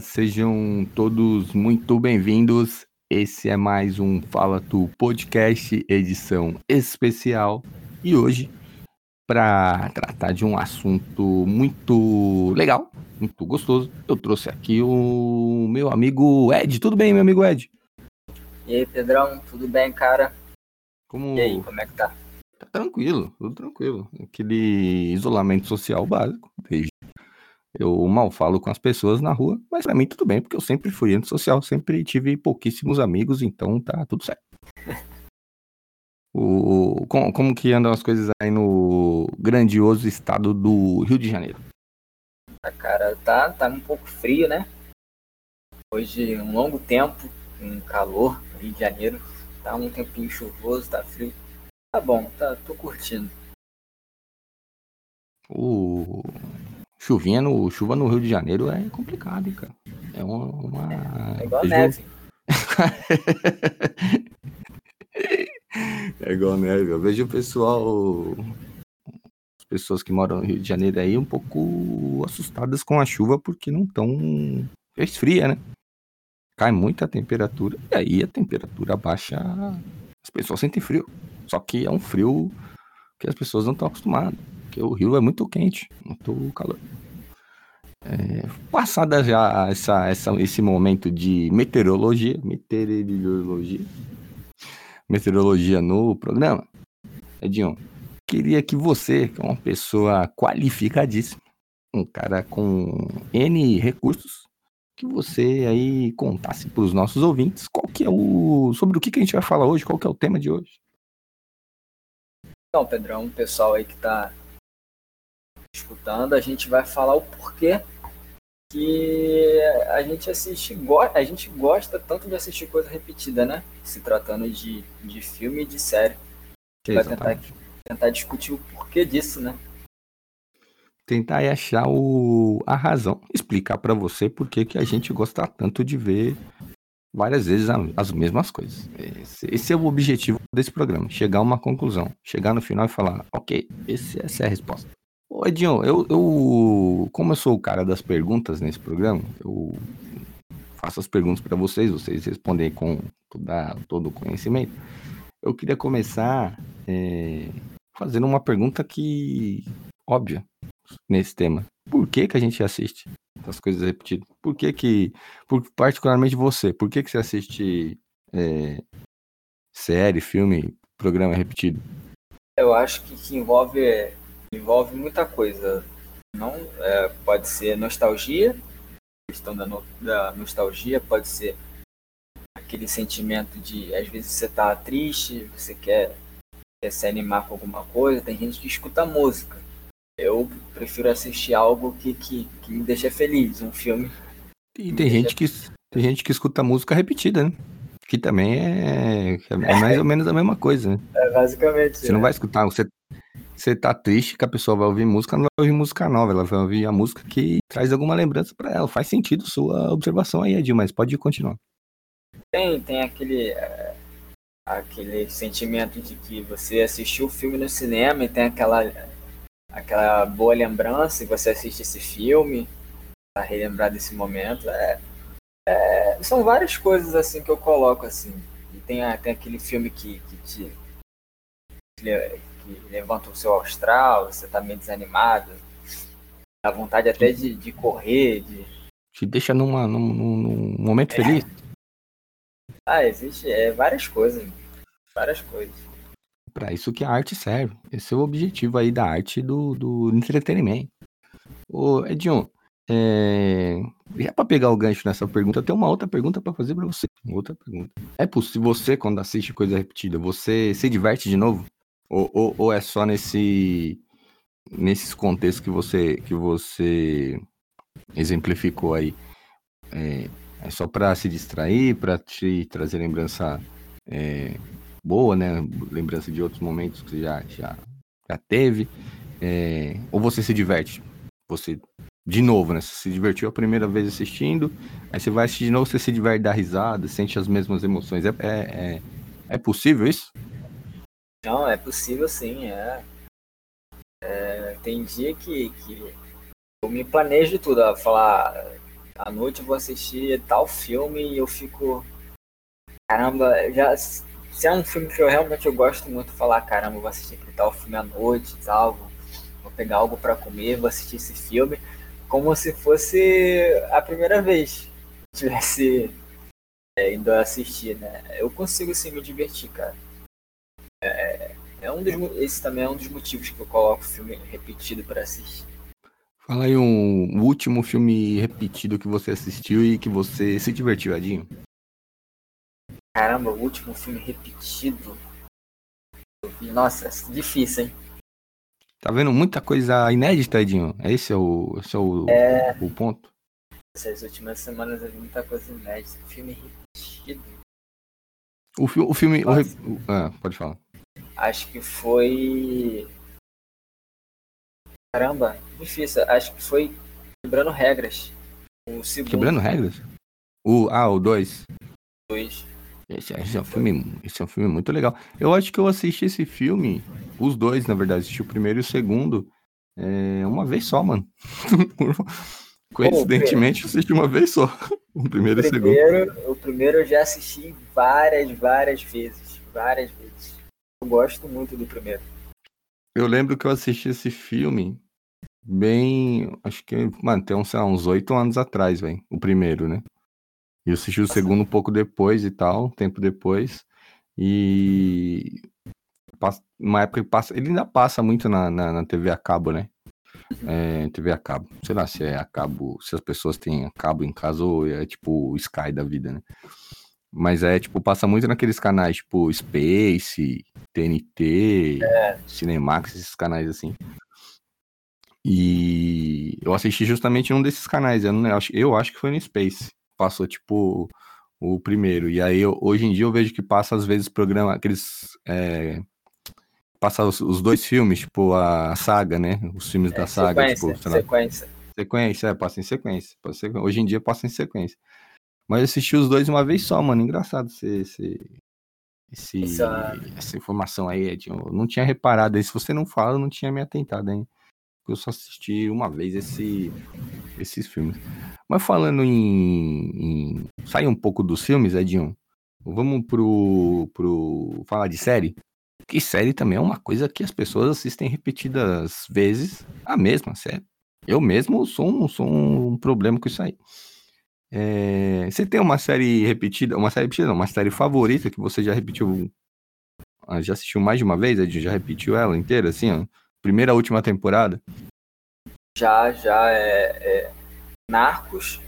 Sejam todos muito bem-vindos. Esse é mais um Fala Tu Podcast, edição especial. E hoje, para tratar de um assunto muito legal, muito gostoso, eu trouxe aqui o meu amigo Ed. Tudo bem, meu amigo Ed? E aí, Pedrão, tudo bem, cara? Como... E aí, como é que tá? Tá tranquilo, tudo tranquilo. Aquele isolamento social básico, desde eu mal falo com as pessoas na rua, mas pra mim tudo bem, porque eu sempre fui antissocial, sempre tive pouquíssimos amigos, então tá tudo certo. O, como, como que andam as coisas aí no grandioso estado do Rio de Janeiro? A cara tá, tá um pouco frio, né? Hoje um longo tempo, um calor, Rio de Janeiro, tá um tempinho chuvoso, tá frio. Tá bom, tá, tô curtindo. O chuvinha no chuva no Rio de Janeiro é complicado, hein, cara. É uma, uma... É igual neve. é igual neve. Eu vejo o pessoal as pessoas que moram no Rio de Janeiro aí um pouco assustadas com a chuva porque não estão esfria, né? Cai muita temperatura e aí a temperatura baixa, as pessoas sentem frio. Só que é um frio que as pessoas não estão acostumadas, porque o Rio é muito quente, muito calor. É, passada já essa, essa, esse momento de meteorologia, meteorologia, meteorologia no programa, Edinho, queria que você, que é uma pessoa qualificadíssima, um cara com N recursos, que você aí contasse para os nossos ouvintes qual que é o sobre o que, que a gente vai falar hoje, qual que é o tema de hoje. Então, Pedrão, o pessoal aí que está escutando, a gente vai falar o porquê que a gente assiste, a gente gosta tanto de assistir coisa repetida, né? Se tratando de, de filme e de série. Vai tentar, tentar discutir o porquê disso, né? tentar achar o, a razão, explicar para você por que, que a gente gosta tanto de ver várias vezes as mesmas coisas. Esse, esse, é o objetivo desse programa, chegar a uma conclusão, chegar no final e falar, ok, esse, essa é a resposta. Ô Edinho, eu, eu, como eu sou o cara das perguntas nesse programa, eu faço as perguntas para vocês, vocês respondem com toda, todo o conhecimento. Eu queria começar é, fazendo uma pergunta que óbvia, nesse tema. Por que que a gente assiste as coisas repetidas? Por que que, por, particularmente você, por que que você assiste é, série, filme, programa repetido? Eu acho que, que envolve, envolve muita coisa. Não é, pode ser nostalgia, questão da, no, da nostalgia, pode ser aquele sentimento de às vezes você tá triste, você quer, quer se animar com alguma coisa, tem gente que escuta música eu prefiro assistir algo que, que, que me deixa feliz, um filme. E tem gente, que, tem gente que escuta música repetida, né? Que também é, é mais ou menos a mesma coisa, né? É, basicamente. Você é. não vai escutar, você, você tá triste que a pessoa vai ouvir música, não vai ouvir música nova, ela vai ouvir a música que traz alguma lembrança para ela. Faz sentido sua observação aí, Edil, mas pode continuar. Tem, tem aquele, é, aquele sentimento de que você assistiu o filme no cinema e tem aquela aquela boa lembrança e você assiste esse filme para relembrar desse momento. É, é, são várias coisas assim que eu coloco assim. E tem, tem aquele filme que, que te levanta o seu astral, você tá meio desanimado, dá vontade até de, de correr, de. Te deixa numa, num, num momento é. feliz. Ah, existe é, várias coisas. Várias coisas para isso que a arte serve. Esse é o objetivo aí da arte do, do entretenimento. Ô, Edinho, é... é para pegar o gancho nessa pergunta, eu tenho uma outra pergunta para fazer para você. Outra pergunta. É possível você, quando assiste coisa repetida, você se diverte de novo? Ou, ou, ou é só nesse nesses contextos que você que você exemplificou aí? É, é só para se distrair, para te trazer lembrança é, boa, né? Lembrança de outros momentos que você já, já, já teve. É, ou você se diverte? Você, de novo, né? Você se divertiu a primeira vez assistindo, aí você vai assistir de novo, você se diverte, dá risada, sente as mesmas emoções. É, é, é, é possível isso? Não, é possível sim, é. é tem dia que, que eu me planejo tudo, a falar à noite eu vou assistir tal filme e eu fico. Caramba, já. Se é um filme que eu realmente eu gosto muito, falar, caramba, eu vou assistir tal filme à noite tal, vou pegar algo para comer, vou assistir esse filme, como se fosse a primeira vez que tivesse é, indo assistir, né? Eu consigo sim me divertir, cara. É, é um dos, esse também é um dos motivos que eu coloco filme repetido para assistir. Fala aí um último filme repetido que você assistiu e que você se divertiu, Adinho. Caramba, o último filme repetido. Nossa, difícil, hein? Tá vendo muita coisa inédita, Edinho? Esse é o, esse é o, é... o ponto? Essas últimas semanas eu vi muita coisa inédita. Filme repetido. O, fi o filme. O, ah, pode falar. Acho que foi. Caramba, difícil. Acho que foi Quebrando Regras. O segundo. Quebrando Regras? O, ah, o 2. 2. Esse, esse, é um filme, esse é um filme muito legal. Eu acho que eu assisti esse filme, os dois, na verdade, assisti o primeiro e o segundo, é, uma vez só, mano. Coincidentemente, eu assisti uma vez só. O primeiro, e o segundo. O primeiro eu já assisti várias, várias vezes. Várias vezes. Eu gosto muito do primeiro. Eu lembro que eu assisti esse filme bem. Acho que, mano, tem uns, uns oito anos atrás, velho. O primeiro, né? E eu assisti o segundo um pouco depois e tal, um tempo depois. E uma época que passa. Ele ainda passa muito na, na, na TV a cabo, né? É, TV a cabo. Sei lá se é a cabo, se as pessoas têm a cabo em casa ou é tipo o Sky da vida, né? Mas é tipo, passa muito naqueles canais tipo Space, TNT, é. Cinemax, esses canais assim. E eu assisti justamente um desses canais. Eu, não, eu, acho, eu acho que foi no Space passou tipo o primeiro. E aí eu, hoje em dia eu vejo que passa às vezes programa, aqueles. É, passa os, os, dois filmes, tipo a saga, né? Os filmes é, da saga. Sequência, tipo, sequência. Sequência, é, passa em sequência. Passa em, hoje em dia passa em sequência. Mas eu assisti os dois uma vez só, mano. Engraçado esse, esse, esse essa... essa informação aí, Ed. Eu não tinha reparado aí. Se você não fala, eu não tinha me atentado, hein? Eu só assisti uma vez esse, esses filmes. Mas falando em, em. Sai um pouco dos filmes, Edinho. Vamos pro, pro. falar de série? Que série também é uma coisa que as pessoas assistem repetidas vezes a mesma série. Eu mesmo sou um, sou um problema com isso aí. É, você tem uma série repetida, uma série repetida, não, uma série favorita que você já repetiu, ah, já assistiu mais de uma vez, Edinho? Já repetiu ela inteira, assim, ó? Primeira, última temporada? Já, já é, é Narcos.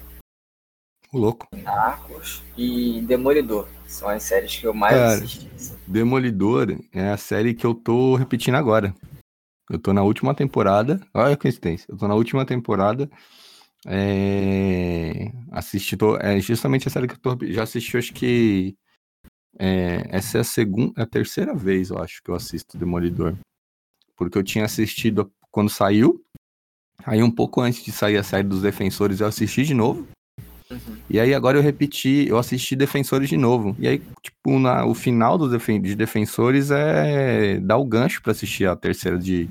O louco. Narcos e Demolidor. São as séries que eu mais Cara, assisti. Demolidor é a série que eu tô repetindo agora. Eu tô na última temporada. Olha a coincidência. Eu tô na última temporada. É... Assisti, tô... é justamente a série que eu tô. Já assisti, acho que. É... Essa é a segunda. É a terceira vez, eu acho, que eu assisto Demolidor. Porque eu tinha assistido quando saiu. Aí um pouco antes de sair a série dos Defensores, eu assisti de novo. Uhum. E aí agora eu repeti, eu assisti Defensores de novo. E aí, tipo, na, o final dos defen de Defensores é dar o gancho para assistir a terceira de,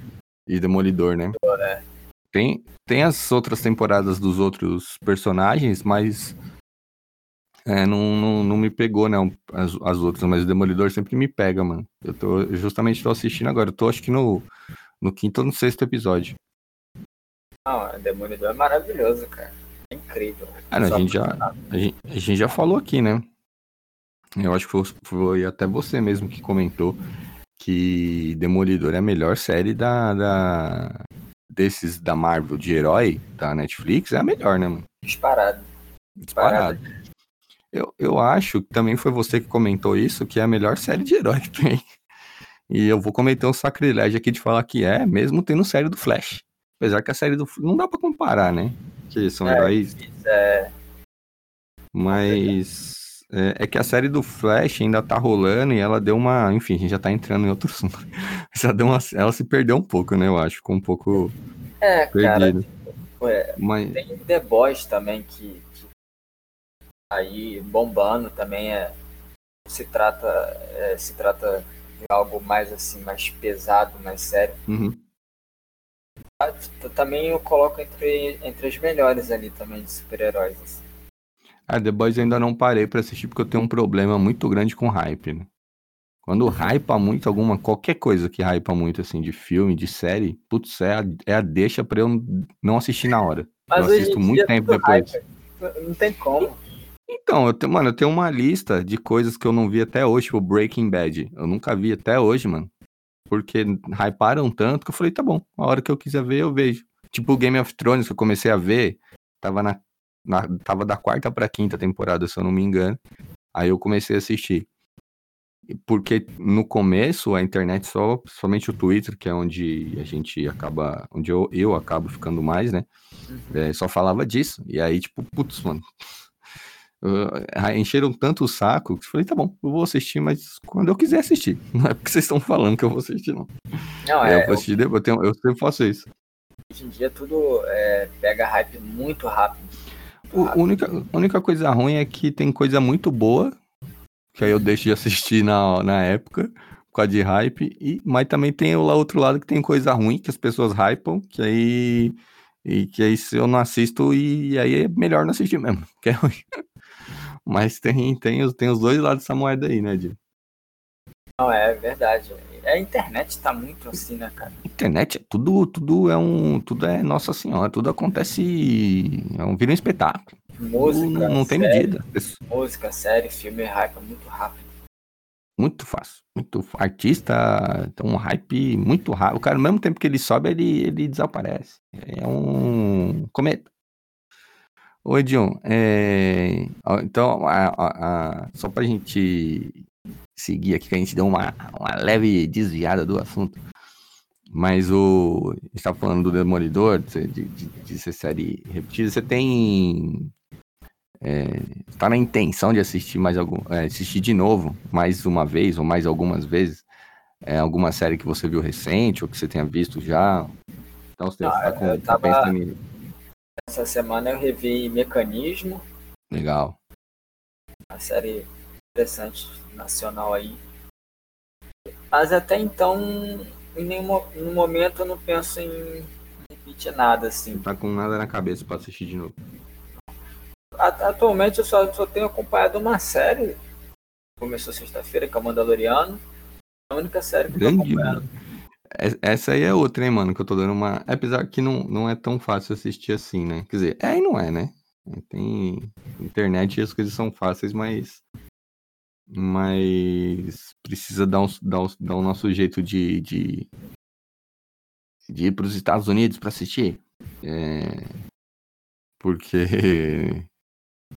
de Demolidor, né? É. Tem, tem as outras temporadas dos outros personagens, mas é, não, não, não, me pegou, né? As, as outras, mas o Demolidor sempre me pega, mano. Eu tô, eu justamente tô assistindo agora. Eu tô acho que no, no quinto ou no sexto episódio. Não, Demolidor é maravilhoso, cara. É incrível. A, gente já, a, gente, a gente já falou aqui, né? Eu acho que foi, foi, até você mesmo que comentou que Demolidor é a melhor série da, da desses da Marvel de herói da Netflix, é a melhor, né, mano? Disparado. Disparado. Eu, eu acho que também foi você que comentou isso, que é a melhor série de herói que tem. E eu vou cometer um sacrilégio aqui de falar que é, mesmo tendo série do Flash. Apesar que a série do. Não dá pra comparar, né? Que são é, heróis. É... Mas. É, é, que a série do Flash ainda tá rolando e ela deu uma. Enfim, a gente já tá entrando em outro assunto. ela, deu uma, ela se perdeu um pouco, né? Eu acho. Ficou um pouco. É, perdida. cara. É, Mas... Tem The Boys também que, que aí bombando também é. Se trata, é, se trata de algo mais assim, mais pesado, mais sério. Uhum. Ah, também eu coloco entre, entre as melhores ali também de super-heróis. Assim. Ah, The Boys eu ainda não parei pra assistir porque eu tenho um problema muito grande com hype, né? Quando hypa muito alguma, qualquer coisa que hypa muito, assim, de filme, de série, putz, é a, é a deixa pra eu não assistir na hora. Mas eu assisto muito tempo depois. Hype. Não tem como. Então, eu tenho, mano, eu tenho uma lista de coisas que eu não vi até hoje, tipo Breaking Bad. Eu nunca vi até hoje, mano. Porque hyparam tanto que eu falei, tá bom, a hora que eu quiser ver, eu vejo. Tipo Game of Thrones, que eu comecei a ver, tava na, na tava da quarta pra quinta temporada, se eu não me engano. Aí eu comecei a assistir. Porque no começo a internet só, somente o Twitter, que é onde a gente acaba, onde eu, eu acabo ficando mais, né? Uhum. É, só falava disso. E aí, tipo, putz, mano, encheram tanto o saco que eu falei, tá bom, eu vou assistir, mas quando eu quiser assistir. Não é porque vocês estão falando que eu vou assistir, não. Não, é. Eu, vou assistir, eu, tenho, eu sempre faço isso. Hoje em dia tudo é, pega hype muito rápido. Rápido. única, a única coisa ruim é que tem coisa muito boa, que aí eu deixo de assistir na, na época, por causa de hype, e, mas também tem o outro lado que tem coisa ruim, que as pessoas hypam, que aí. E que aí se eu não assisto, e aí é melhor não assistir mesmo, que é ruim. Mas tem, tem, tem os dois lados dessa moeda aí, né, Dio? Não, é verdade. A internet tá muito assim, né, cara? internet é tudo, tudo é um. Tudo é Nossa Senhora, tudo acontece. É um, vira um espetáculo. Música. Não, não tem medida. Música, série, filme, hype, é muito rápido. Muito fácil. Muito artista tem um hype muito rápido. O cara, ao mesmo tempo que ele sobe, ele, ele desaparece. É um cometa. Ô, Edion, é... então, a, a, a... só pra gente seguir aqui, que a gente deu uma, uma leve desviada do assunto, mas o. A gente tava falando do Demolidor, de, de, de ser série repetida. Você tem. É, tá na intenção de assistir mais algum. É, assistir de novo, mais uma vez, ou mais algumas vezes, é, alguma série que você viu recente, ou que você tenha visto já? Então você Não, tá com. Tava... Tá pensando essa semana eu revi Mecanismo. Legal. Uma série interessante, nacional aí. Mas até então, em nenhum no momento eu não penso em repetir nada assim. Não tá com nada na cabeça para assistir de novo. Atualmente eu só, só tenho acompanhado uma série. Começou sexta-feira, que é o Mandaloriano. É a única série que Grande, eu tô acompanhando. Essa aí é outra, hein, mano, que eu tô dando uma. Apesar que não, não é tão fácil assistir assim, né? Quer dizer, é e não é, né? Tem internet e as coisas são fáceis, mas. Mas precisa dar, um, dar, um, dar o nosso jeito de, de, de ir para os Estados Unidos para assistir. É, porque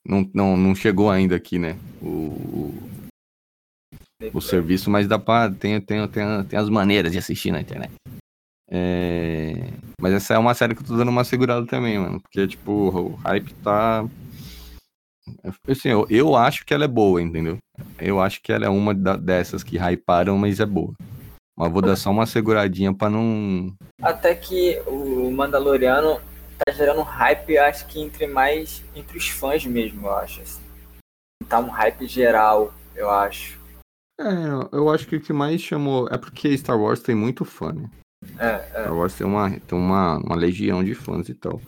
não, não, não chegou ainda aqui, né? O, o serviço, mas dá pra. Tem, tem, tem, tem as maneiras de assistir na internet. É... Mas essa é uma série que eu tô dando uma segurada também, mano. Porque, tipo, o hype tá. Assim, eu, eu acho que ela é boa, entendeu? Eu acho que ela é uma da, dessas que hyparam, mas é boa. Mas vou dar só uma seguradinha pra não. Até que o Mandaloriano tá gerando hype, acho que entre mais. entre os fãs mesmo, eu acho. Assim. Tá um hype geral, eu acho. É, eu acho que o que mais chamou. É porque Star Wars tem muito fã, né? É, é. Star Wars tem, uma, tem uma, uma legião de fãs e tal.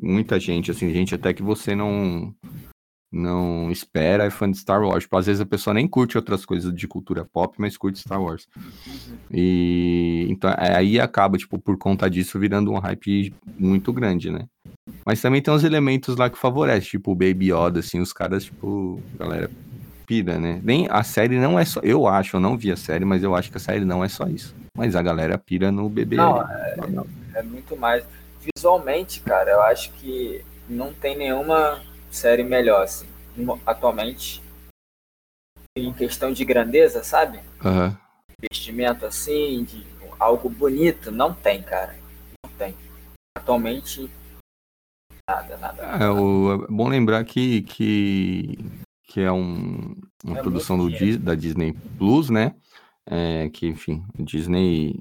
Muita gente, assim, gente até que você não não espera é fã de Star Wars. Tipo, às vezes a pessoa nem curte outras coisas de cultura pop, mas curte Star Wars. Uhum. E então é, aí acaba, tipo, por conta disso, virando um hype muito grande, né? Mas também tem uns elementos lá que favorecem, tipo o Baby Yoda, assim, os caras, tipo, galera pira, né? Nem a série não é só. Eu acho, eu não vi a série, mas eu acho que a série não é só isso. Mas a galera pira no bebê. Não, é, é muito mais. Visualmente, cara, eu acho que não tem nenhuma série melhor, assim, atualmente. Em questão de grandeza, sabe? Uhum. Investimento assim, de algo bonito, não tem, cara. Não tem. Atualmente, nada, nada. É, o, é bom lembrar que, que que é um, uma é produção do, da Disney Plus, né? É, que, enfim, Disney,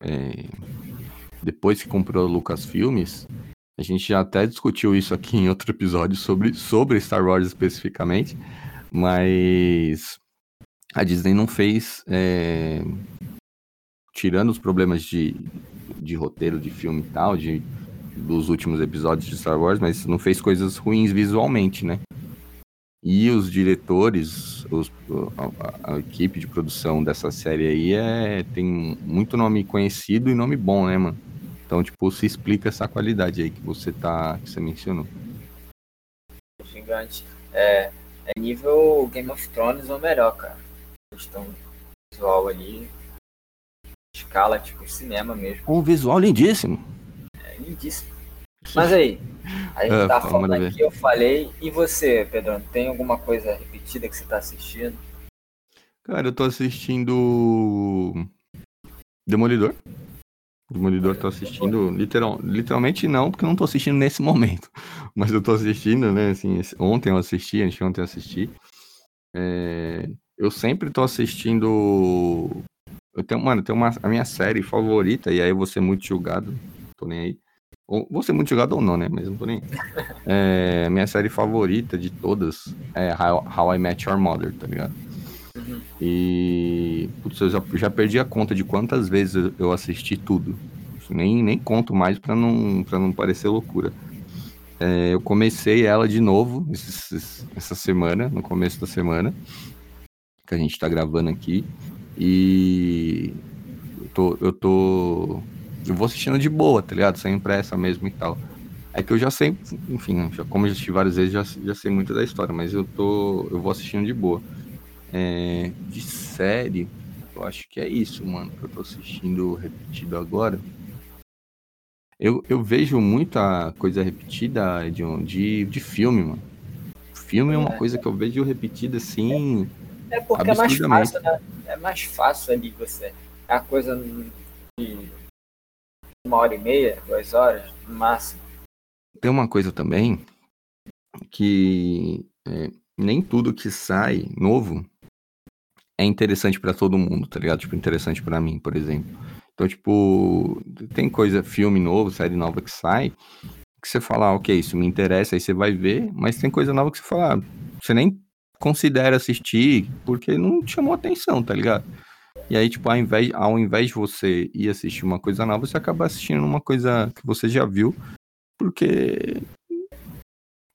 é, depois que comprou Lucas Filmes, a gente já até discutiu isso aqui em outro episódio sobre, sobre Star Wars especificamente, mas a Disney não fez. É, tirando os problemas de, de roteiro de filme e tal, de, dos últimos episódios de Star Wars, mas não fez coisas ruins visualmente, né? E os diretores, os, a, a, equipe de produção dessa série aí é, tem muito nome conhecido e nome bom, né, mano? Então, tipo, se explica essa qualidade aí que você tá. que você mencionou. Gigante. É, é nível Game of Thrones ou melhor, cara. Questão visual ali. Escala, tipo, cinema mesmo. Um visual lindíssimo. É lindíssimo. Mas aí, a gente é, tá falando aqui, eu falei. E você, Pedro, tem alguma coisa repetida que você tá assistindo? Cara, eu tô assistindo. Demolidor. Demolidor tô assistindo, literal, literalmente não, porque eu não tô assistindo nesse momento. Mas eu tô assistindo, né? Assim, ontem eu assisti, antes de ontem eu assisti. É, eu sempre tô assistindo. Eu tenho, mano, eu tenho uma, a minha série favorita, e aí eu vou ser muito julgado. Tô nem aí. Ou, vou ser muito julgado ou não, né? Mas não tô nem. É, minha série favorita de todas é How, How I Met Your Mother, tá ligado? E. Putz, eu já, já perdi a conta de quantas vezes eu assisti tudo. Nem, nem conto mais pra não, pra não parecer loucura. É, eu comecei ela de novo essa semana, no começo da semana, que a gente tá gravando aqui. E eu tô, eu tô. Eu vou assistindo de boa, tá ligado? Sem pressa mesmo e tal. É que eu já sei, enfim, já, como eu já assisti várias vezes, já, já sei muito da história, mas eu tô. Eu vou assistindo de boa. É, de série, eu acho que é isso, mano, que eu tô assistindo repetido agora. Eu, eu vejo muita coisa repetida de, de, de filme, mano. Filme é uma é. coisa que eu vejo repetida assim. É porque é mais fácil, né? É mais fácil ali você. É a coisa de uma hora e meia, duas horas, no máximo. Tem uma coisa também que é, nem tudo que sai novo é interessante para todo mundo, tá ligado? Tipo, interessante para mim, por exemplo. Então, tipo, tem coisa, filme novo, série nova que sai, que você fala, ah, ok, isso me interessa, aí você vai ver, mas tem coisa nova que você fala, ah, você nem considera assistir, porque não te chamou atenção, tá ligado? E aí, tipo, ao invés, ao invés de você ir assistir uma coisa nova, você acaba assistindo uma coisa que você já viu, porque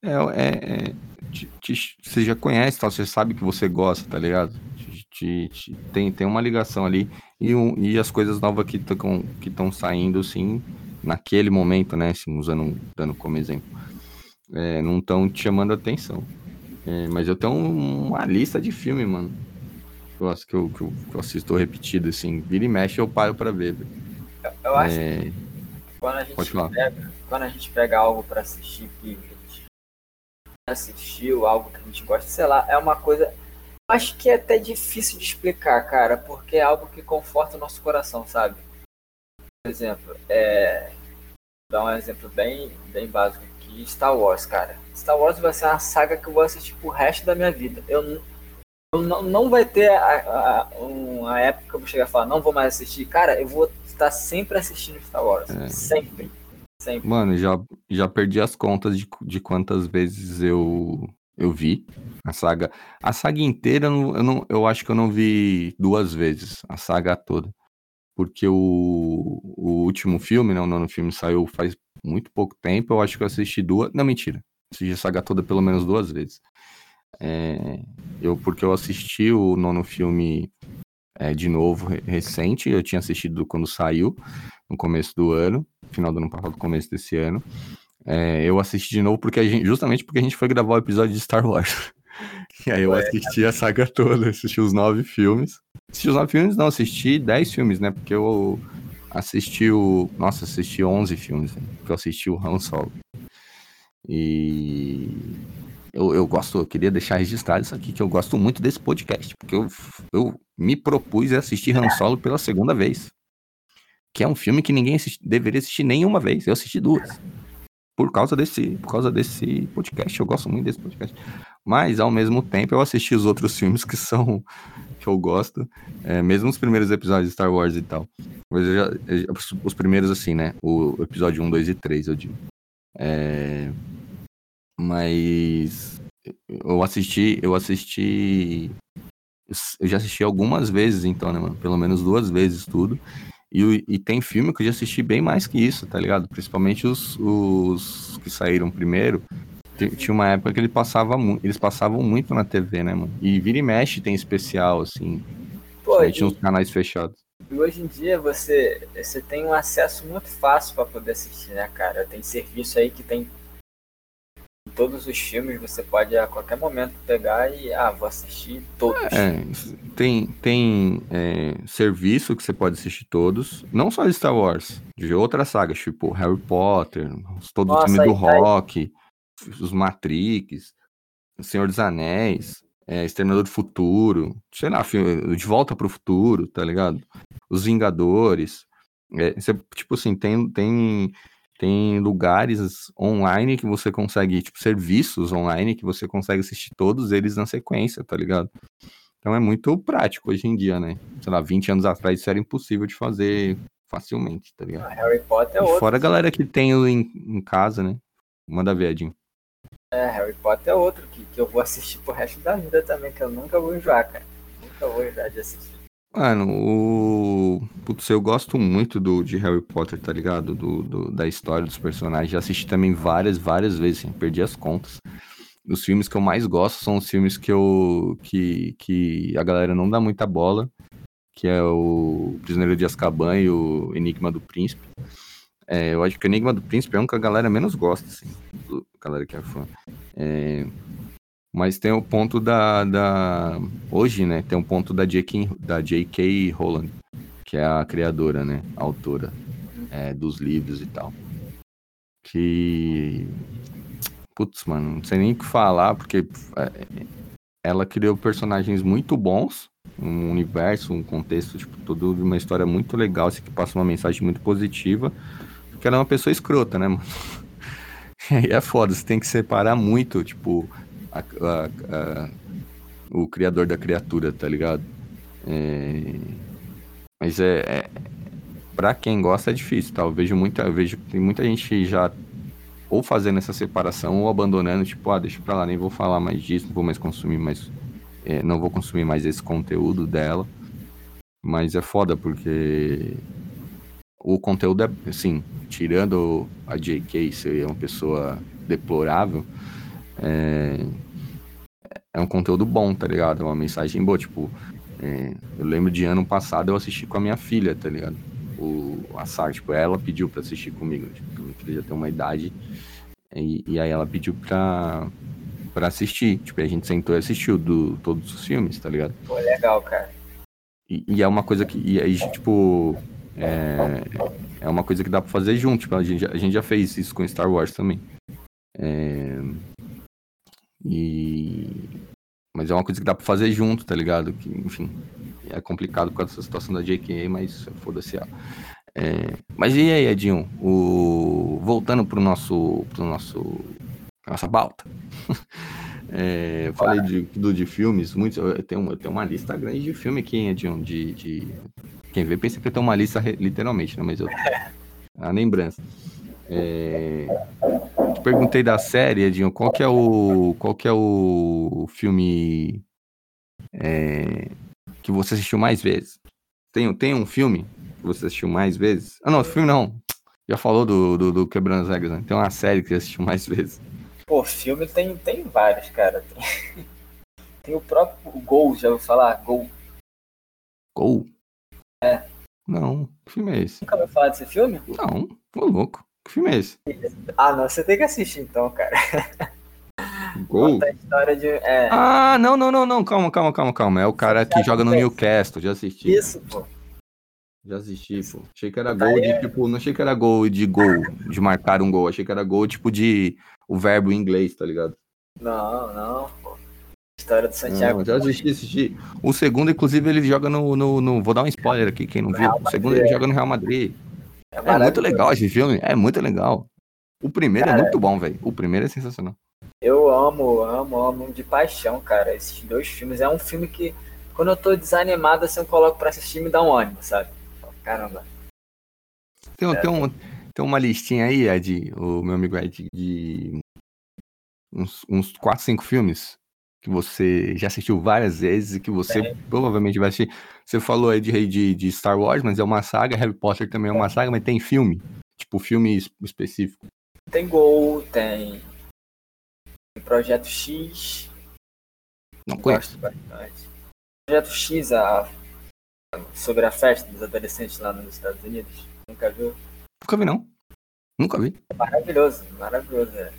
é, é, é te, te, você já conhece, tal, você sabe que você gosta, tá ligado? Te, tem, tem uma ligação ali e, um, e as coisas novas que estão que saindo, sim, naquele momento, né? Assim, usando, dando como exemplo, é, não estão te chamando atenção. É, mas eu tenho uma lista de filme, mano. Eu acho que eu, que eu, que eu assisto repetido, assim. Vira e mexe, eu paro pra ver. Eu, eu acho é... que quando a, gente pega, quando a gente pega algo pra assistir que assistiu, algo que a gente gosta, sei lá, é uma coisa. Acho que é até difícil de explicar, cara, porque é algo que conforta o nosso coração, sabe? Por exemplo, é. Vou dar um exemplo bem, bem básico aqui: Star Wars, cara. Star Wars vai ser uma saga que eu vou assistir pro resto da minha vida. Eu, eu não, não vai ter a, a, uma época que eu vou chegar e falar, não vou mais assistir. Cara, eu vou estar sempre assistindo Star Wars. É. Sempre. Sempre. Mano, já, já perdi as contas de, de quantas vezes eu, eu vi a saga. A saga inteira, eu, não, eu acho que eu não vi duas vezes, a saga toda. Porque o, o último filme, né, o nono filme, saiu faz muito pouco tempo. Eu acho que eu assisti duas. Não, mentira. Assisti a saga toda pelo menos duas vezes. É, eu, porque eu assisti o nono filme é, de novo, recente. Eu tinha assistido quando saiu, no começo do ano final do ano passado, começo desse ano. É, eu assisti de novo porque gente, justamente porque a gente foi gravar o episódio de Star Wars. e aí eu assisti a saga toda, assisti os nove filmes. Assisti os nove filmes, não, assisti dez filmes, né? Porque eu assisti o. Nossa, assisti onze filmes, né? Porque eu assisti o Han Solo. E eu, eu gosto, eu queria deixar registrado isso aqui, que eu gosto muito desse podcast, porque eu, eu me propus a assistir Han Solo pela segunda vez que é um filme que ninguém assisti, deveria assistir nenhuma vez. Eu assisti duas. Por causa desse, por causa desse podcast, eu gosto muito desse podcast. Mas ao mesmo tempo eu assisti os outros filmes que são que eu gosto, é, mesmo os primeiros episódios de Star Wars e tal. Mas eu já, eu, os primeiros assim, né? O episódio 1, 2 e 3, eu digo. É, mas eu assisti, eu assisti eu já assisti algumas vezes então, né, mano? Pelo menos duas vezes tudo. E, e tem filme que eu já assisti bem mais que isso, tá ligado? Principalmente os, os que saíram primeiro. Tinha uma época que ele passava eles passavam muito na TV, né, mano? E vira e mexe tem especial, assim. Pô, e, nos canais fechados. E hoje em dia você, você tem um acesso muito fácil para poder assistir, né, cara? Tem serviço aí que tem todos os filmes você pode a qualquer momento pegar e ah, vou assistir todos. É, tem tem é, serviço que você pode assistir todos, não só de Star Wars, de outras sagas, tipo Harry Potter, todo o filme do Rock, os Matrix, O Senhor dos Anéis, é, Exterminador do Futuro, sei lá, filme, De Volta para o Futuro, tá ligado? Os Vingadores. É, você, tipo assim, tem, tem tem lugares online que você consegue, tipo, serviços online que você consegue assistir todos eles na sequência, tá ligado? Então é muito prático hoje em dia, né? Sei lá, 20 anos atrás isso era impossível de fazer facilmente, tá ligado? Ah, Harry Potter é outro. Fora a galera que tem em, em casa, né? Manda ver, Edinho. É, Harry Potter é outro que, que eu vou assistir pro resto da vida também, que eu nunca vou enjoar, cara. Nunca vou enjoar de assistir. Mano, o. Putz, eu gosto muito do, de Harry Potter, tá ligado? Do, do, da história dos personagens. Já assisti também várias, várias vezes, assim, perdi as contas. Os filmes que eu mais gosto são os filmes que eu. que, que a galera não dá muita bola. Que é o Prisioneiro de Azkaban e o Enigma do Príncipe. É, eu acho que o Enigma do Príncipe é um que a galera menos gosta, assim. A galera que é fã. É, mas tem o ponto da, da. Hoje, né? Tem o ponto da J.K. Da J.K. Rowland, que é a criadora, né? A autora é, dos livros e tal. Que. Putz, mano, não sei nem o que falar, porque é, ela criou personagens muito bons, um universo, um contexto, tipo, tudo uma história muito legal, assim, que passa uma mensagem muito positiva, porque ela é uma pessoa escrota, né, mano? E é foda, você tem que separar muito, tipo, a, a, a, o criador da criatura, tá ligado? É, mas é, é para quem gosta é difícil, tá? Eu vejo muita, eu vejo tem muita gente já ou fazendo essa separação ou abandonando, tipo, ah, deixa pra lá, nem vou falar mais disso, não vou mais consumir mais, é, não vou consumir mais esse conteúdo dela. Mas é foda porque o conteúdo é, assim, tirando a JK ser uma pessoa deplorável, é, é um conteúdo bom, tá ligado? É uma mensagem boa, tipo, é, eu lembro de ano passado eu assisti com a minha filha, tá ligado? O, a Sara, tipo, ela pediu pra assistir comigo, tipo, minha filha já tem uma idade, e, e aí ela pediu pra, pra assistir, tipo, a gente sentou e assistiu do, todos os filmes, tá ligado? Pô, legal, cara. E, e é uma coisa que, e aí, tipo, é, é uma coisa que dá pra fazer junto, tipo, a gente, a gente já fez isso com Star Wars também. É, e... Mas é uma coisa que dá pra fazer junto, tá ligado? Que, enfim, é complicado por causa situação da JK, mas foda-se ela. É... Mas e aí, Edinho? O... Voltando pro nosso. pro nosso. nossa pauta. é, falei de, do, de filmes, muitos, eu, tenho, eu tenho uma lista grande de filme aqui, Edinho, de, de. Quem vê pensa que eu tenho uma lista literalmente, né? Mas eu. A lembrança. É... Perguntei da série, Edinho, qual que é o, qual que é o filme é... que você assistiu mais vezes? Tem, tem um filme que você assistiu mais vezes? Ah, não, filme não. Já falou do, do, do Quebrando as Regras, né? Tem uma série que você assistiu mais vezes. Pô, filme tem, tem vários, cara. Tem, tem o próprio Gol, já ouviu falar? Gol. Gol? É. Não, que filme é esse? Nunca ouviu falar desse filme? Não, ô louco. Que filme é esse? Ah, não, você tem que assistir então, cara. Gol? Conta a história de. É... Ah, não, não, não, não, calma, calma, calma, calma. É o cara que joga no Newcastle, já assisti. Isso, pô. Já assisti, pô. Achei que era gol de, tipo, não achei que era gol de gol, de marcar um gol. Achei que era gol, tipo, de o verbo em inglês, tá ligado? Não, não, pô. História do Santiago. Não, já assisti, assisti. O segundo, inclusive, ele joga no, no, no, Vou dar um spoiler aqui, quem não viu. O segundo, ele joga no Real Madrid. É, é muito legal esse filme, é muito legal. O primeiro é cara, é muito bom, velho. O primeiro é sensacional. Eu amo, amo, amo de paixão, cara. Esses dois filmes. É um filme que, quando eu tô desanimado, assim, eu coloco pra assistir e me dá um ânimo, sabe? Caramba. Tem, é. tem, um, tem uma listinha aí, Ed, o meu amigo Ed, de uns, uns 4, 5 filmes que você já assistiu várias vezes e que você é. provavelmente vai assistir. Você falou aí de, de, de, Star Wars, mas é uma saga, Harry Potter também é uma saga, mas tem filme? Tipo, filme específico? Tem Gol, tem Projeto X. Não conheço. Projeto X, a... sobre a festa dos adolescentes lá nos Estados Unidos. Nunca viu? Nunca vi, não. Nunca vi. Maravilhoso, maravilhoso. É.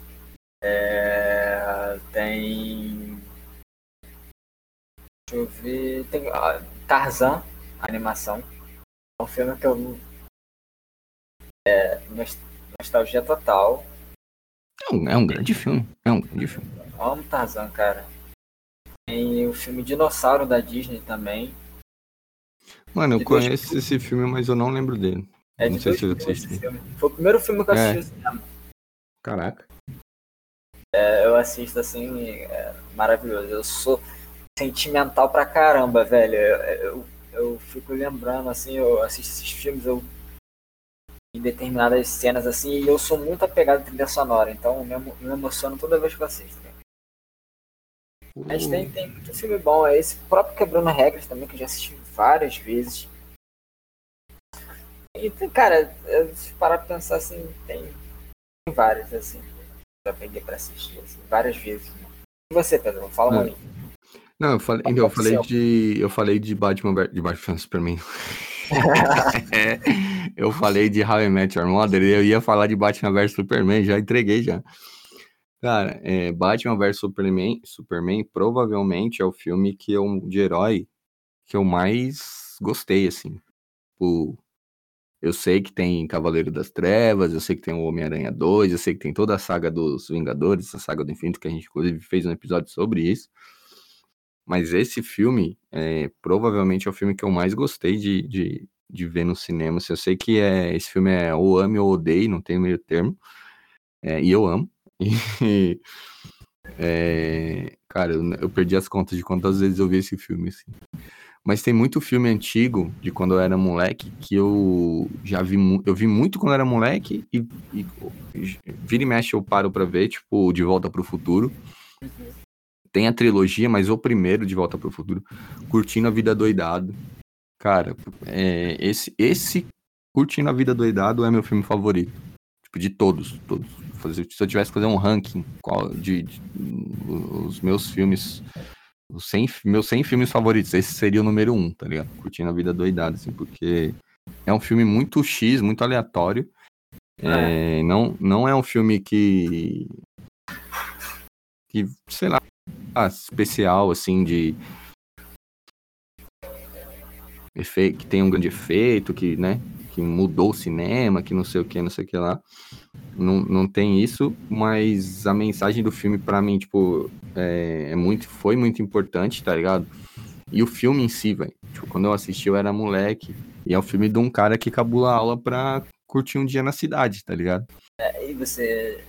É... Tem. Deixa eu ver. Tem ah, Tarzan, animação. É um filme que eu. É, nostalgia total. É um, é um grande filme. É um grande filme. Eu amo Tarzan, cara. Tem o filme Dinossauro da Disney também. Mano, eu conheço esse filme, mas eu não lembro dele. É não sei se eu assisti. Foi o primeiro filme que eu assisti é. no cinema. Caraca. É, eu assisto assim, é maravilhoso. Eu sou sentimental pra caramba, velho. Eu, eu, eu, fico lembrando, assim, eu assisto esses filmes, eu em determinadas cenas assim, e eu sou muito apegado à trilha sonora, então eu me, me emociono toda vez que eu assisto. Uh. Mas tem, tem muito filme bom, é esse próprio Quebrando Regras também, que eu já assisti várias vezes. E cara, se parar pra pensar assim, tem, tem várias, assim, pra aprender pra assistir, assim, várias vezes. E você, Pedro? Fala pra mim. Não, eu falei, então, eu falei de. Eu falei de Batman de Batman Superman. eu falei de How I Met Your Mother eu ia falar de Batman vs Superman, já entreguei já. Cara, é, Batman vs Superman, Superman provavelmente é o filme que eu, de herói que eu mais gostei, assim. O, eu sei que tem Cavaleiro das Trevas, eu sei que tem o Homem-Aranha 2, eu sei que tem toda a saga dos Vingadores, a saga do Infinito, que a gente inclusive fez um episódio sobre isso. Mas esse filme, é, provavelmente é o filme que eu mais gostei de, de, de ver no cinema. Assim, eu sei que é, esse filme é ou ame ou odeie, não tem meio termo. É, e eu amo. E, é, cara, eu, eu, perdi as contas de quantas vezes eu vi esse filme, assim. Mas tem muito filme antigo, de quando eu era moleque, que eu já vi, eu vi muito quando eu era moleque, e, e vira e mexe eu paro pra ver, tipo, De Volta pro Futuro. Uhum tem a trilogia, mas o primeiro de Volta para o Futuro, Curtindo a Vida Doidado. Cara, é, esse, esse Curtindo a Vida Doidado é meu filme favorito. Tipo, de todos, todos. Se eu tivesse que fazer um ranking qual, de, de, os meus filmes, os 100, meus 100 filmes favoritos, esse seria o número um, tá ligado? Curtindo a Vida Doidado, assim, porque é um filme muito X, muito aleatório. É, é. não, não é um filme que que, sei lá, ah, especial, assim, de. Efeito, que tem um grande efeito, que, né? Que mudou o cinema, que não sei o que, não sei o que lá. Não, não tem isso, mas a mensagem do filme, para mim, tipo, é, é, muito, foi muito importante, tá ligado? E o filme em si, velho. Tipo, quando eu assisti, eu era moleque. E é um filme de um cara que cabula aula pra curtir um dia na cidade, tá ligado? É, e você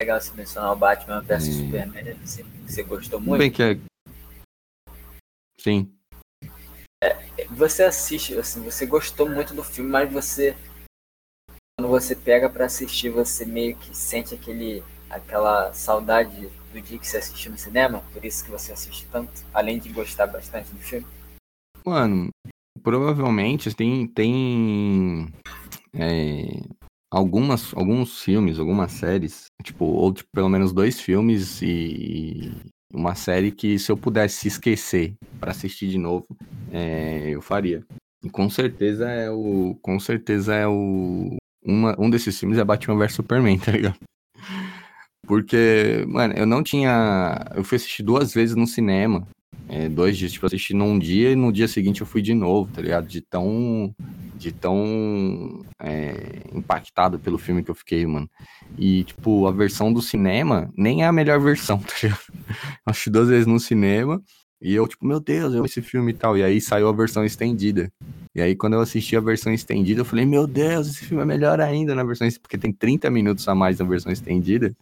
legal você mencionar o Batman vs Superman, você, você gostou muito. Bem que é... Sim. É, você assiste, assim, você gostou muito do filme, mas você quando você pega para assistir, você meio que sente aquele aquela saudade do dia que você assistiu no cinema, por isso que você assiste tanto, além de gostar bastante do filme. Mano, provavelmente tem tem é, algumas, alguns filmes, algumas séries, tipo, ou tipo, pelo menos dois filmes e uma série que se eu pudesse esquecer para assistir de novo, é, eu faria. E com certeza é o. Com certeza é o. Uma, um desses filmes é Batman vs Superman, tá ligado? Porque, mano, eu não tinha. Eu fui assistir duas vezes no cinema. É, dois dias, tipo, assisti num dia e no dia seguinte eu fui de novo, tá ligado? De tão de tão é, impactado pelo filme que eu fiquei, mano. E, tipo, a versão do cinema nem é a melhor versão, tá ligado? Assisti duas vezes no cinema e eu, tipo, meu Deus, eu esse filme e tal. E aí saiu a versão estendida. E aí, quando eu assisti a versão estendida, eu falei, meu Deus, esse filme é melhor ainda na versão porque tem 30 minutos a mais na versão estendida,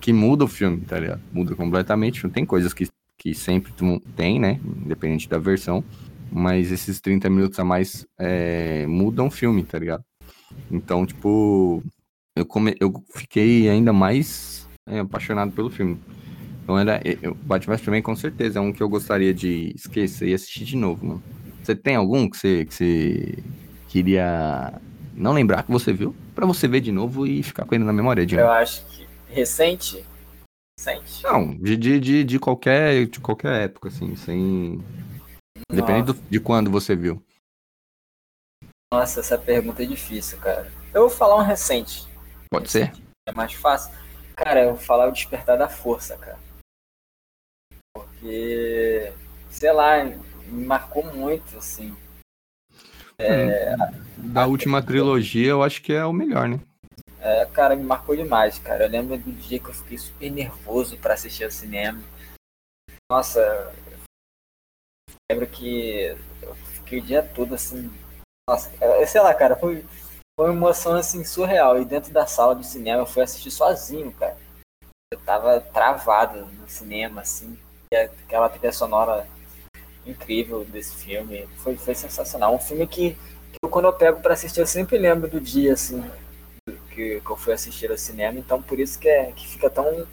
que muda o filme, tá ligado? Muda completamente. Tem coisas que, que sempre tem, né? Independente da versão mas esses 30 minutos a mais é, mudam o filme, tá ligado? Então, tipo, eu, come... eu fiquei ainda mais é, apaixonado pelo filme. Então era. O Batman também com certeza é um que eu gostaria de esquecer e assistir de novo, mano. Você tem algum que você, que você queria não lembrar que você viu? para você ver de novo e ficar com ele na memória, de Eu acho que. Recente? Recente? Não, de, de, de, de, qualquer, de qualquer época, assim, sem. Dependendo de quando você viu. Nossa, essa pergunta é difícil, cara. Eu vou falar um recente. Pode ser? É mais fácil. Cara, eu vou falar o Despertar da Força, cara. Porque, sei lá, me marcou muito, assim. É, hum, da última trilogia, eu acho que é o melhor, né? É, cara, me marcou demais, cara. Eu lembro do dia que eu fiquei super nervoso para assistir ao cinema. Nossa, lembro que eu fiquei o dia todo assim. Nossa, sei lá, cara, foi, foi uma emoção assim surreal. E dentro da sala do cinema eu fui assistir sozinho, cara. Eu tava travado no cinema, assim. aquela trilha sonora incrível desse filme. Foi, foi sensacional. Um filme que, que quando eu pego para assistir, eu sempre lembro do dia, assim, que, que eu fui assistir ao cinema. Então por isso que, é, que fica tão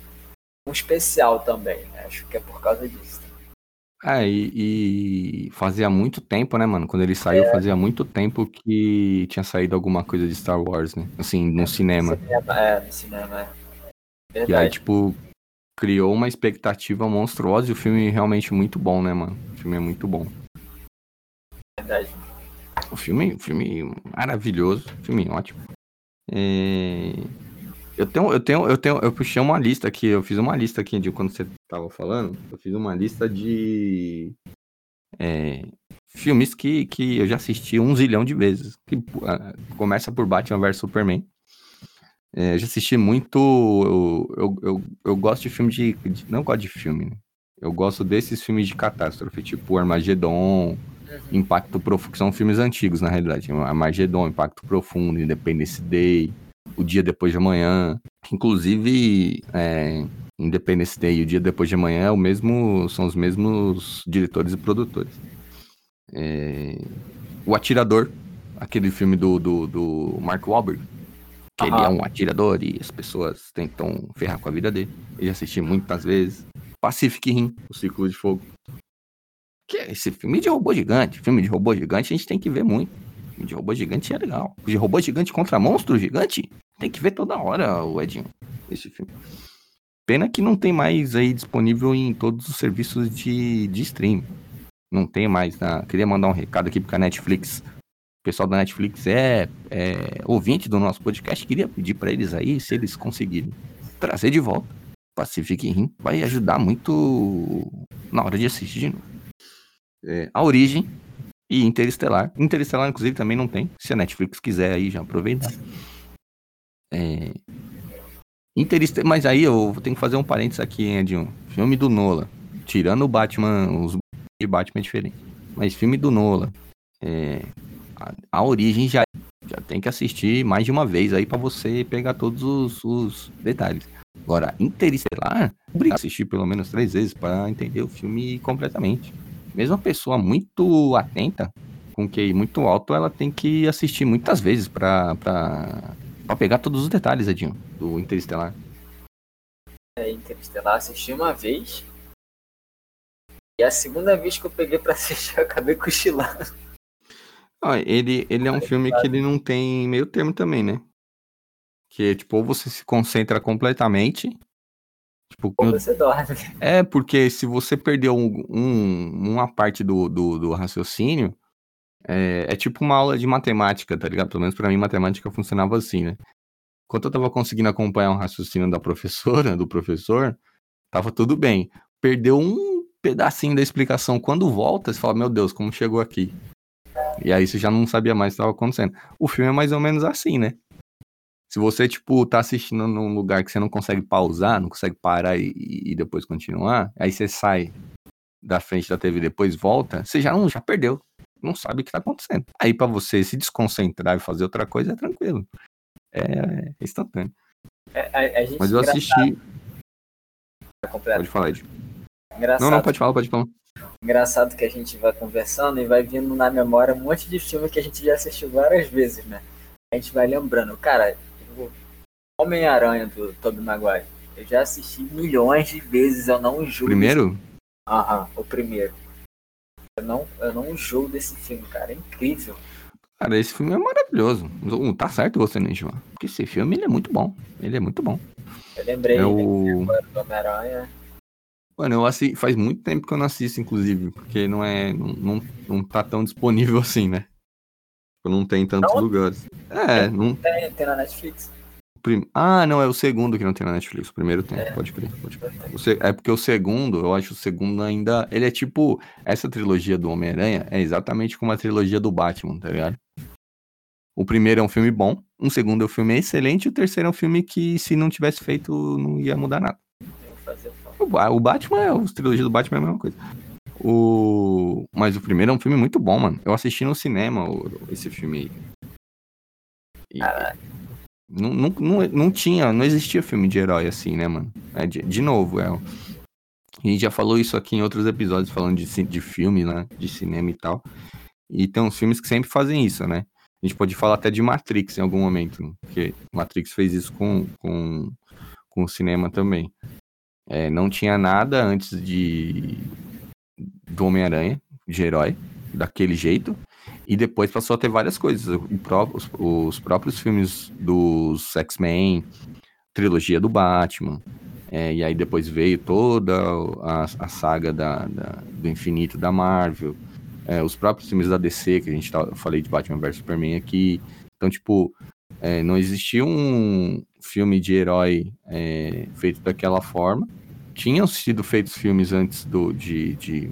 especial também. Né? Acho que é por causa disso. É, e, e, fazia muito tempo, né, mano? Quando ele saiu, é. fazia muito tempo que tinha saído alguma coisa de Star Wars, né? Assim, no é, cinema. cinema. É, no cinema, é. Verdade. E aí, tipo, criou uma expectativa monstruosa e o filme é realmente muito bom, né, mano? O filme é muito bom. Verdade. O filme, o filme maravilhoso, filme ótimo. É... Eu tenho, eu tenho, eu tenho, eu puxei uma lista aqui, eu fiz uma lista aqui de quando você tava falando, eu fiz uma lista de é, filmes que, que eu já assisti um zilhão de vezes. Que uh, começa por Batman vs Superman. É, já assisti muito. Eu, eu, eu, eu, gosto de filme de, de. Não gosto de filme, né? Eu gosto desses filmes de catástrofe, tipo Armagedon. Impacto Profundo, que são filmes antigos, na realidade. Armagedon, Impacto Profundo, Independence Day, O Dia Depois de Amanhã. Inclusive, é, Independence Day e O Dia Depois de Amanhã é o mesmo, são os mesmos diretores e produtores. É, o Atirador, aquele filme do, do, do Mark Wahlberg que ele é um atirador e as pessoas tentam ferrar com a vida dele. Eu já assisti muitas vezes. Pacific Rim, O Círculo de Fogo. Que esse filme de robô gigante. Filme de robô gigante a gente tem que ver muito. Filme de robô gigante é legal. De robô gigante contra monstro gigante, tem que ver toda hora, o Edinho. Esse filme. Pena que não tem mais aí disponível em todos os serviços de, de stream. Não tem mais. Na... Queria mandar um recado aqui pra Netflix o pessoal da Netflix é, é ouvinte do nosso podcast, queria pedir para eles aí, se eles conseguirem trazer de volta Pacific Rim, vai ajudar muito na hora de assistir de novo. É, a Origem e Interestelar. Interestelar, inclusive, também não tem. Se a Netflix quiser aí já aproveitar. É... Interestelar, mas aí eu tenho que fazer um parênteses aqui, Edinho. Filme do Nola. Tirando o Batman, os de Batman é diferente. Mas filme do Nola. É, a, origem já, já tem que assistir mais de uma vez aí para você pegar todos os, os, detalhes. Agora, Interestelar, obrigado a assistir pelo menos três vezes para entender o filme completamente. Mesmo uma pessoa muito atenta, com QI muito alto, ela tem que assistir muitas vezes para pegar todos os detalhes, Edinho, do Interestelar. É, Interestelar assisti uma vez. E a segunda vez que eu peguei para assistir, eu acabei cochilando. Ah, ele, ele é um filme que ele não tem meio termo também, né? Que é tipo, ou você se concentra completamente. Tipo, ou você dorme. É, porque se você perdeu um, um, uma parte do, do, do raciocínio, é, é, tipo uma aula de matemática, tá ligado? Pelo menos pra mim, matemática funcionava assim, né? Enquanto eu tava conseguindo acompanhar um raciocínio da professora, do professor, tava tudo bem. Perdeu um pedacinho da explicação. Quando volta, você fala, meu Deus, como chegou aqui? E aí você já não sabia mais o que estava acontecendo. O filme é mais ou menos assim, né? Se você, tipo, tá assistindo num lugar que você não consegue pausar, não consegue parar e, e depois continuar, aí você sai da frente da TV e depois volta, você já não já perdeu. Não sabe o que tá acontecendo. Aí para você se desconcentrar e fazer outra coisa é tranquilo. É, é instantâneo. É, a, a Mas eu assisti. Pode falar, Ed. Engraçado. Não, não, pode falar, pode falar. Engraçado que a gente vai conversando e vai vindo na memória um monte de filme que a gente já assistiu várias vezes, né? A gente vai lembrando. Cara, Homem-Aranha do Tobey Maguire. Eu já assisti milhões de vezes, eu não julgo. Primeiro? Aham, o primeiro. Eu não, eu não julgo desse filme, cara. É incrível. Cara, esse filme é maravilhoso. Tá certo você não enjoar. Porque esse filme ele é muito bom. Ele é muito bom. Eu lembrei É o- né, do Homem-Aranha. Mano, eu assi... faz muito tempo que eu não assisto, inclusive, porque não é. Não, não, não tá tão disponível assim, né? Não tem em tantos Não? lugares. É, não. Tem, tem na Netflix. prim- Ah, não, é o segundo que não tem na Netflix. O primeiro tem, pode crer, pode crer. Se- É porque o segundo, eu acho o segundo ainda. Ele é tipo. Essa trilogia do Homem-Aranha é exatamente como a trilogia do Batman, tá ligado? O primeiro é um filme bom, um segundo é um filme excelente, e o terceiro é um filme que, se não tivesse feito, não ia mudar nada. O, Ba- o Batman, é- a trilogia do Batman é a mesma coisa. O... Mas o primeiro é um filme muito bom, mano. Eu assisti no cinema o- esse filme aí. E- Não, não, não, não tinha, não existia filme de herói assim, né, mano? É, de, de novo, é. A gente já falou isso aqui em outros episódios, falando de, de filme, né? De cinema e tal. E tem uns filmes que sempre fazem isso, né? A gente pode falar até de Matrix em algum momento, porque Matrix fez isso com, com, com o cinema também. É, não tinha nada antes de do Homem-Aranha, de herói, daquele jeito. E depois passou a ter várias coisas. Os, os próprios filmes dos X-Men, trilogia do Batman. é, e aí depois veio toda a, a saga da, da- do infinito da Marvel. é, os próprios filmes da DC, que a gente tá, falei de Batman vs Superman aqui. Então, tipo, é, não existia um filme de herói é, feito daquela forma. Tinham sido feitos filmes antes do, de, de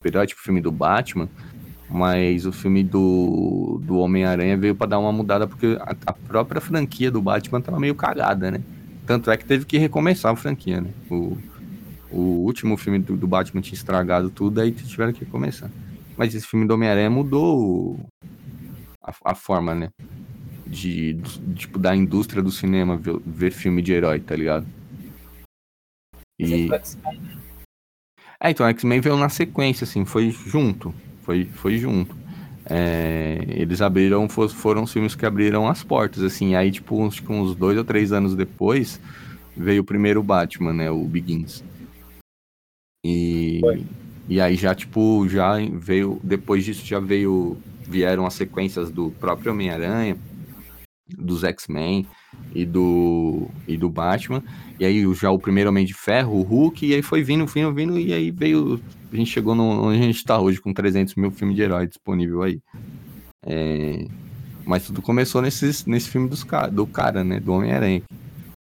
super-herói, tipo o filme do Batman, mas o filme do, do Homem-Aranha veio pra dar uma mudada, porque a, a própria franquia do Batman tava meio cagada, né? Tanto é que teve que recomeçar a franquia, né? O, o último filme do, do Batman tinha estragado tudo, aí tiveram que recomeçar. Mas esse filme do Homem-Aranha mudou a, a forma, né? De, de, tipo, da indústria do cinema ver, ver filme de herói, tá ligado? E... É, então, X-Men veio na sequência, assim, foi junto. Foi, foi junto. É, eles abriram, fo- foram os filmes que abriram as portas, assim. Aí, tipo, uns, tipo, uns dois ou três anos depois, veio o primeiro Batman, né? O Begins. E, Foi. e aí já, tipo, já veio. Depois disso já veio. Vieram as sequências do próprio Homem-Aranha, dos X-Men e do, e do Batman. E aí o- já o primeiro Homem de Ferro, o Hulk, e aí foi vindo, vindo, vindo, e aí veio. A gente chegou no, onde a gente tá hoje, com 300 mil filmes de herói disponível aí. É, mas tudo começou nesses, nesse filme dos, do cara, né? Do Homem-Aranha.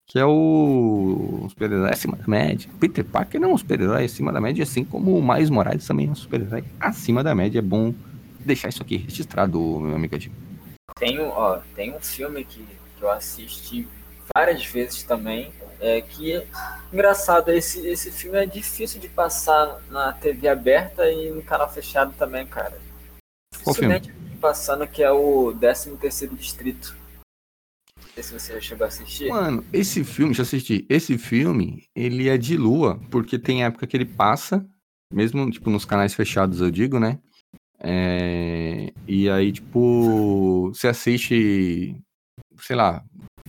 Que é o um super-herói acima da média. Peter Parker não é um super-herói acima da média, assim como o Miles Morales também é um super-herói acima da média. É bom deixar isso aqui registrado, meu amigo. Tem, ó, tem um filme que, que eu assisti várias vezes também. É que engraçado, esse, esse filme é difícil de passar na TV aberta e no canal fechado também, cara. Dificilmente passando que é o 13 terceiro distrito. Não sei se você já chegou a assistir. Mano, esse filme, já assisti. Esse filme, ele é de lua, porque tem época que ele passa, mesmo, tipo, nos canais fechados, eu digo, né? É, E aí, tipo, você assiste, sei lá,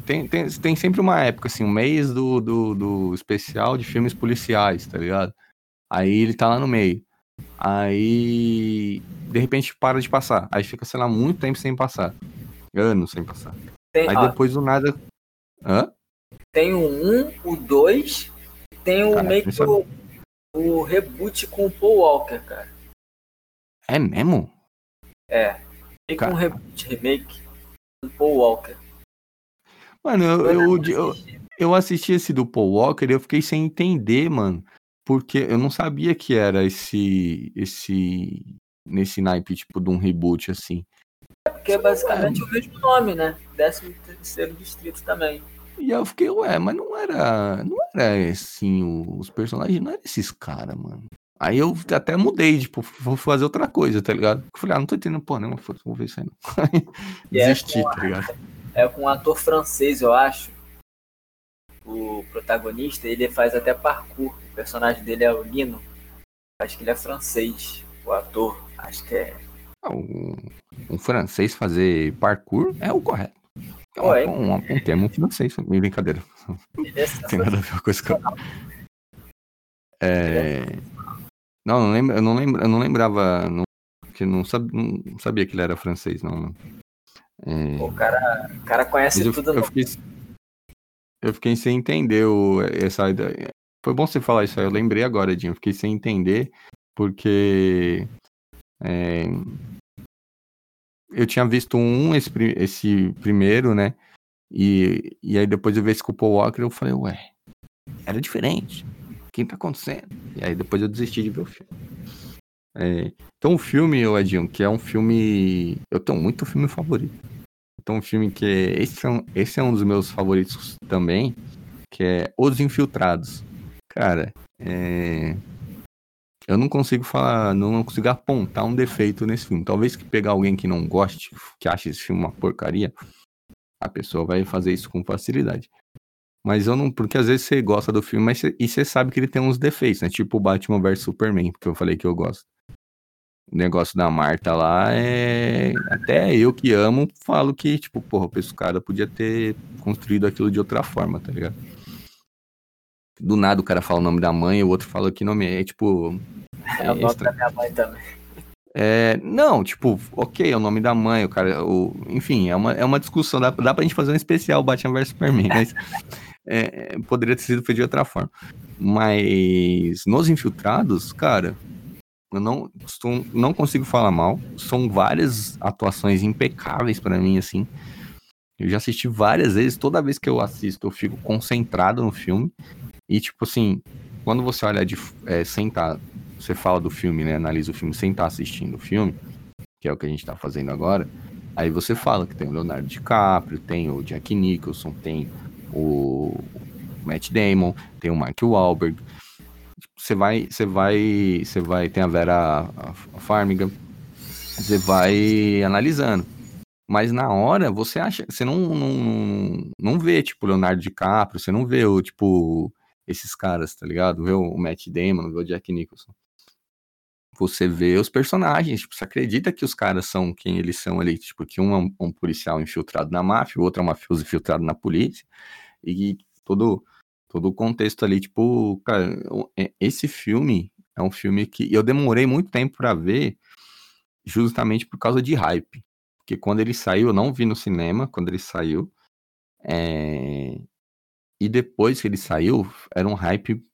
tem, tem, tem sempre uma época, assim, um mês do, do, do especial de filmes policiais, tá ligado? Aí ele tá lá no meio. Aí, de repente, para de passar. Aí fica, sei lá, muito tempo sem passar. Anos sem passar. Tem, Aí ó, depois do nada. Hã? tem o 1, o 2, tem o Caraca, meio que é- o, o reboot com o Paul Walker, cara. É mesmo? É. Meio que um reboot, remake com o Paul Walker. Mano, eu, eu, eu, assisti. eu assisti esse do Paul Walker e eu fiquei sem entender, mano. Porque eu não sabia que era esse. esse. nesse naipe, tipo, de um reboot assim. Porque é basicamente o mesmo nome, né? 13 terceiro distrito também. E eu fiquei, ué, mas não era. Não era assim, os personagens não eram esses caras, mano. Aí eu até mudei, tipo, vou fazer outra coisa, tá ligado? Eu falei, ah, não tô entendendo, pô, não, foda-se, vou ver isso aí não. É Desisti, tá ligado? É com um ator francês, eu acho. O protagonista, ele faz até parkour. O personagem dele é o Lino. Acho que ele é francês. O ator, acho que é. Ah, Um, um francês fazer parkour é o correto. É uma, um, um termo francês, brincadeira. Tem nada a ver com coisa que eu... É... Não, não lembro, eu, não lembro, eu não lembrava, não, que não, sab, não sabia que ele era francês, não. É... O, cara, o cara conhece eu, tudo. Eu fiquei, eu fiquei sem entender o, essa ideia. Foi bom você falar isso aí, eu lembrei agora, Edinho. Eu fiquei sem entender, porque é, eu tinha visto um, esse, esse primeiro, né? E, e aí depois eu vi esse Paul Walker eu falei, ué, era diferente. O que tá acontecendo? E aí depois eu desisti de ver o filme. É, então o filme, Edinho, que é um filme. Eu tenho muito filme favorito. Então um filme que. É, esse, é um, esse é um dos meus favoritos também, que é Os Infiltrados. Cara, é, eu não consigo falar, não consigo apontar um defeito nesse filme. Talvez que pegar alguém que não goste, que ache esse filme uma porcaria, a pessoa vai fazer isso com facilidade. Mas eu não. Porque às vezes você gosta do filme, mas e você sabe que ele tem uns defeitos, né? Tipo Batman vs Superman, porque eu falei que eu gosto. O negócio da Marta lá é. Até eu que amo, falo que, tipo, porra, esse cara podia ter construído aquilo de outra forma, tá ligado? Do nada o cara fala o nome da mãe, o outro fala que nome é, tipo. É, é o nome da minha mãe também. É, não, tipo, ok, é o nome da mãe, o cara, o, enfim, é uma, é uma discussão, dá, dá pra gente fazer um especial Batman vs Superman, mas é, poderia ter sido feito de outra forma. Mas nos infiltrados, cara, eu não, estou, não consigo falar mal. São várias atuações impecáveis para mim, assim. Eu já assisti várias vezes, toda vez que eu assisto, eu fico concentrado no filme. E, tipo assim, quando você olha de é, sentar você fala do filme, né? Analisa o filme sem estar tá assistindo o filme, que é o que a gente está fazendo agora. Aí você fala que tem o Leonardo DiCaprio, tem o Jack Nicholson, tem o Matt Damon, tem o Mark Wahlberg. Você vai, você vai, você vai, tem a Vera Farmiga. Você vai analisando. Mas na hora você acha, você não, não, não vê, tipo, Leonardo DiCaprio, você não vê o, tipo, esses caras, tá ligado? Vê o Matt Damon, vê o Jack Nicholson você vê os personagens, tipo, você acredita que os caras são quem eles são ali, tipo, que um é um, policial infiltrado na máfia, o outro é um mafioso infiltrado na polícia, e todo, todo o contexto ali, tipo, cara, é, esse filme é um filme que eu demorei muito tempo para ver, justamente por causa de hype, porque quando ele saiu, eu não vi no cinema, quando ele saiu, é... e depois que ele saiu, era um hype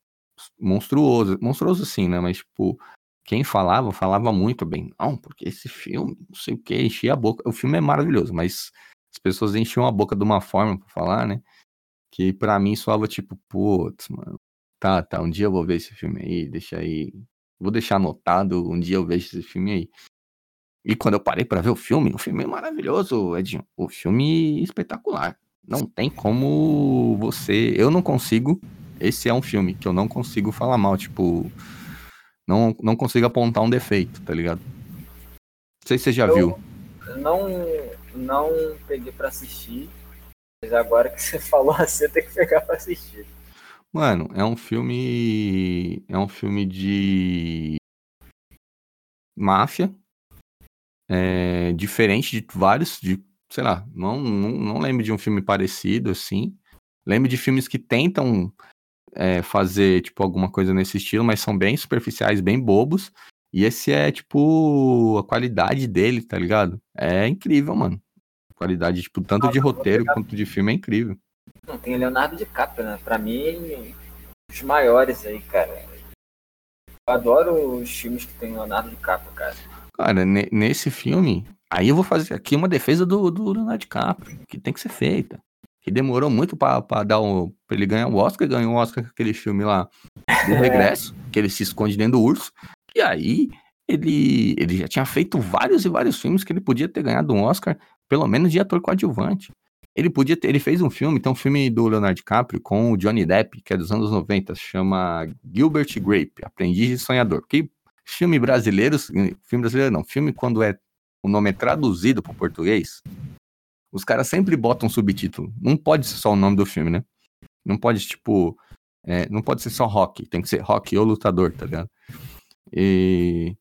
monstruoso, monstruoso sim, né, mas, tipo, quem falava, falava muito bem. Não, porque esse filme, não sei o que, enchia a boca. O filme é maravilhoso, mas as pessoas enchiam a boca de uma forma pra falar, né? Que para mim soava tipo, putz, mano. Tá, tá, um dia eu vou ver esse filme aí, deixa aí. Vou deixar anotado, um dia eu vejo esse filme aí. E quando eu parei para ver o filme, o filme é maravilhoso, Edinho. O filme espetacular. Não tem como você. Eu não consigo. Esse é um filme que eu não consigo falar mal, tipo não, não consigo apontar um defeito, tá ligado? Não sei se você já eu viu. Não, não peguei para assistir, mas agora que você falou assim, eu tenho que pegar pra assistir. Mano, é um filme. É um filme de. Máfia. É, diferente de vários. De, sei lá, não, não, não lembro de um filme parecido assim. Lembro de filmes que tentam é, fazer, tipo, alguma coisa nesse estilo, mas são bem superficiais, bem bobos. E esse é, tipo, a qualidade dele, tá ligado? É incrível, mano. A qualidade, tipo, tanto de roteiro quanto de filme é incrível. Não, tem Leonardo DiCaprio, né? Pra mim, os maiores aí, cara. Eu adoro os filmes que tem Leonardo DiCaprio, cara. Cara, nesse filme, aí eu vou fazer aqui uma defesa do, do Leonardo DiCaprio, que tem que ser feita que demorou muito para dar um, pra ele ganhar o Oscar, ganhou o Oscar com aquele filme lá do Regresso, que ele se esconde dentro do urso. E aí ele, ele já tinha feito vários e vários filmes que ele podia ter ganhado um Oscar, pelo menos de ator coadjuvante. Ele podia ter, ele fez um filme, tem um filme do Leonardo DiCaprio com o Johnny Depp, que é dos anos 90, chama Gilbert Grape, Aprendiz de Sonhador. Porque filme brasileiro, filme brasileiro não, filme quando é o nome é traduzido para o português, os caras sempre botam subtítulo. Não pode ser só o nome do filme, né? Não pode, tipo. É, não pode ser só rock. Tem que ser rock ou lutador, tá ligado? E.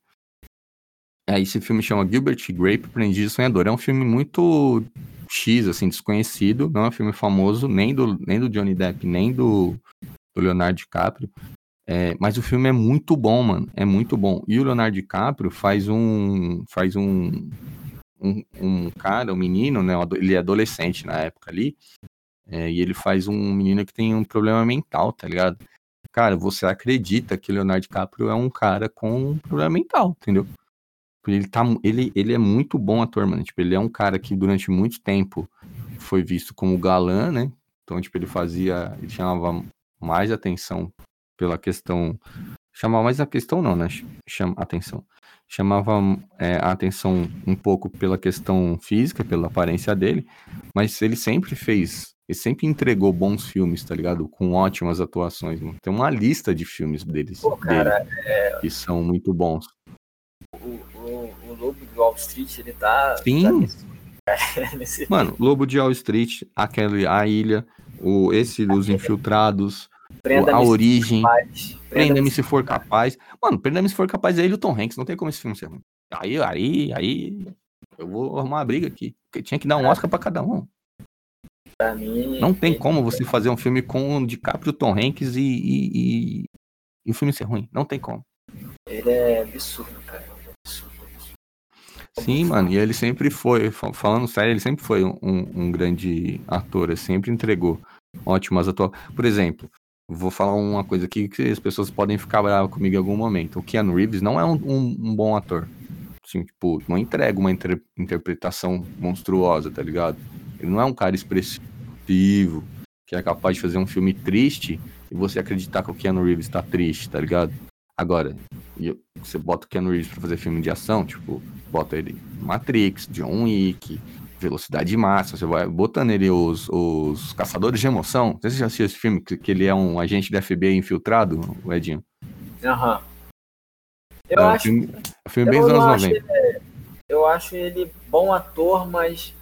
Aí esse filme chama Gilbert Grape, Aprendiz Sonhador. É um filme muito X, assim, desconhecido, não é um filme famoso, nem do, nem do Johnny Depp, nem do, do Leonardo DiCaprio. É, mas o filme é muito bom, mano. É muito bom. E o Leonardo DiCaprio faz um. faz um. Um, um cara, um menino, né? Ele é adolescente na época ali. É, e ele faz um menino que tem um problema mental, tá ligado? Cara, você acredita que Leonardo DiCaprio é um cara com um problema mental, entendeu? Ele, tá, ele, ele é muito bom ator, mano. Tipo, ele é um cara que durante muito tempo foi visto como galã, né? Então, tipo, ele fazia. Ele chamava mais atenção pela questão. Chamava mais a questão, não, né? Chama atenção. Chamava é, a atenção um pouco pela questão física, pela aparência dele, mas ele sempre fez. Ele sempre entregou bons filmes, tá ligado? Com ótimas atuações. Mano. Tem uma lista de filmes deles Pô, cara, dele, é... que são muito bons o Lobo de Wall Street, ele tá. Sim. Tá nesse... Mano, Lobo de Wall Street, aquele, a ilha, o, esse dos infiltrados, a origem. Prenda-me se for capaz. Mano, prenda-me se for capaz é ele o Tom Hanks, não tem como esse filme ser ruim. Aí, aí, aí. Eu vou arrumar uma briga aqui. Porque tinha que dar um Oscar pra cada um. Pra mim. Não tem como você fazer um filme com o DiCaprio, Tom Hanks e, e, e, e o filme ser ruim. Não tem como. Ele é absurdo, cara. Sim, mano, e ele sempre foi, falando sério, ele sempre foi um, um grande ator, ele sempre entregou ótimas atuações. Por exemplo, vou falar uma coisa aqui que as pessoas podem ficar bravas comigo em algum momento. O Keanu Reeves não é um, um, um bom ator. Assim, tipo, não entrega uma inter interpretação monstruosa, tá ligado? Ele não é um cara expressivo, que é capaz de fazer um filme triste e você acreditar que o Keanu Reeves tá triste, tá ligado? Agora, você bota o Keanu Reeves pra fazer filme de ação, tipo, bota ele Matrix, John Wick, Velocidade Máxima, você vai botando ele os, os Caçadores de Emoção. Você já assistiu esse filme, que, que ele é um agente da FBI infiltrado, o Edinho? Aham. Uhum. Eu é, acho. Filme, filme bem dos anos 90. Ele, eu acho ele bom ator, mas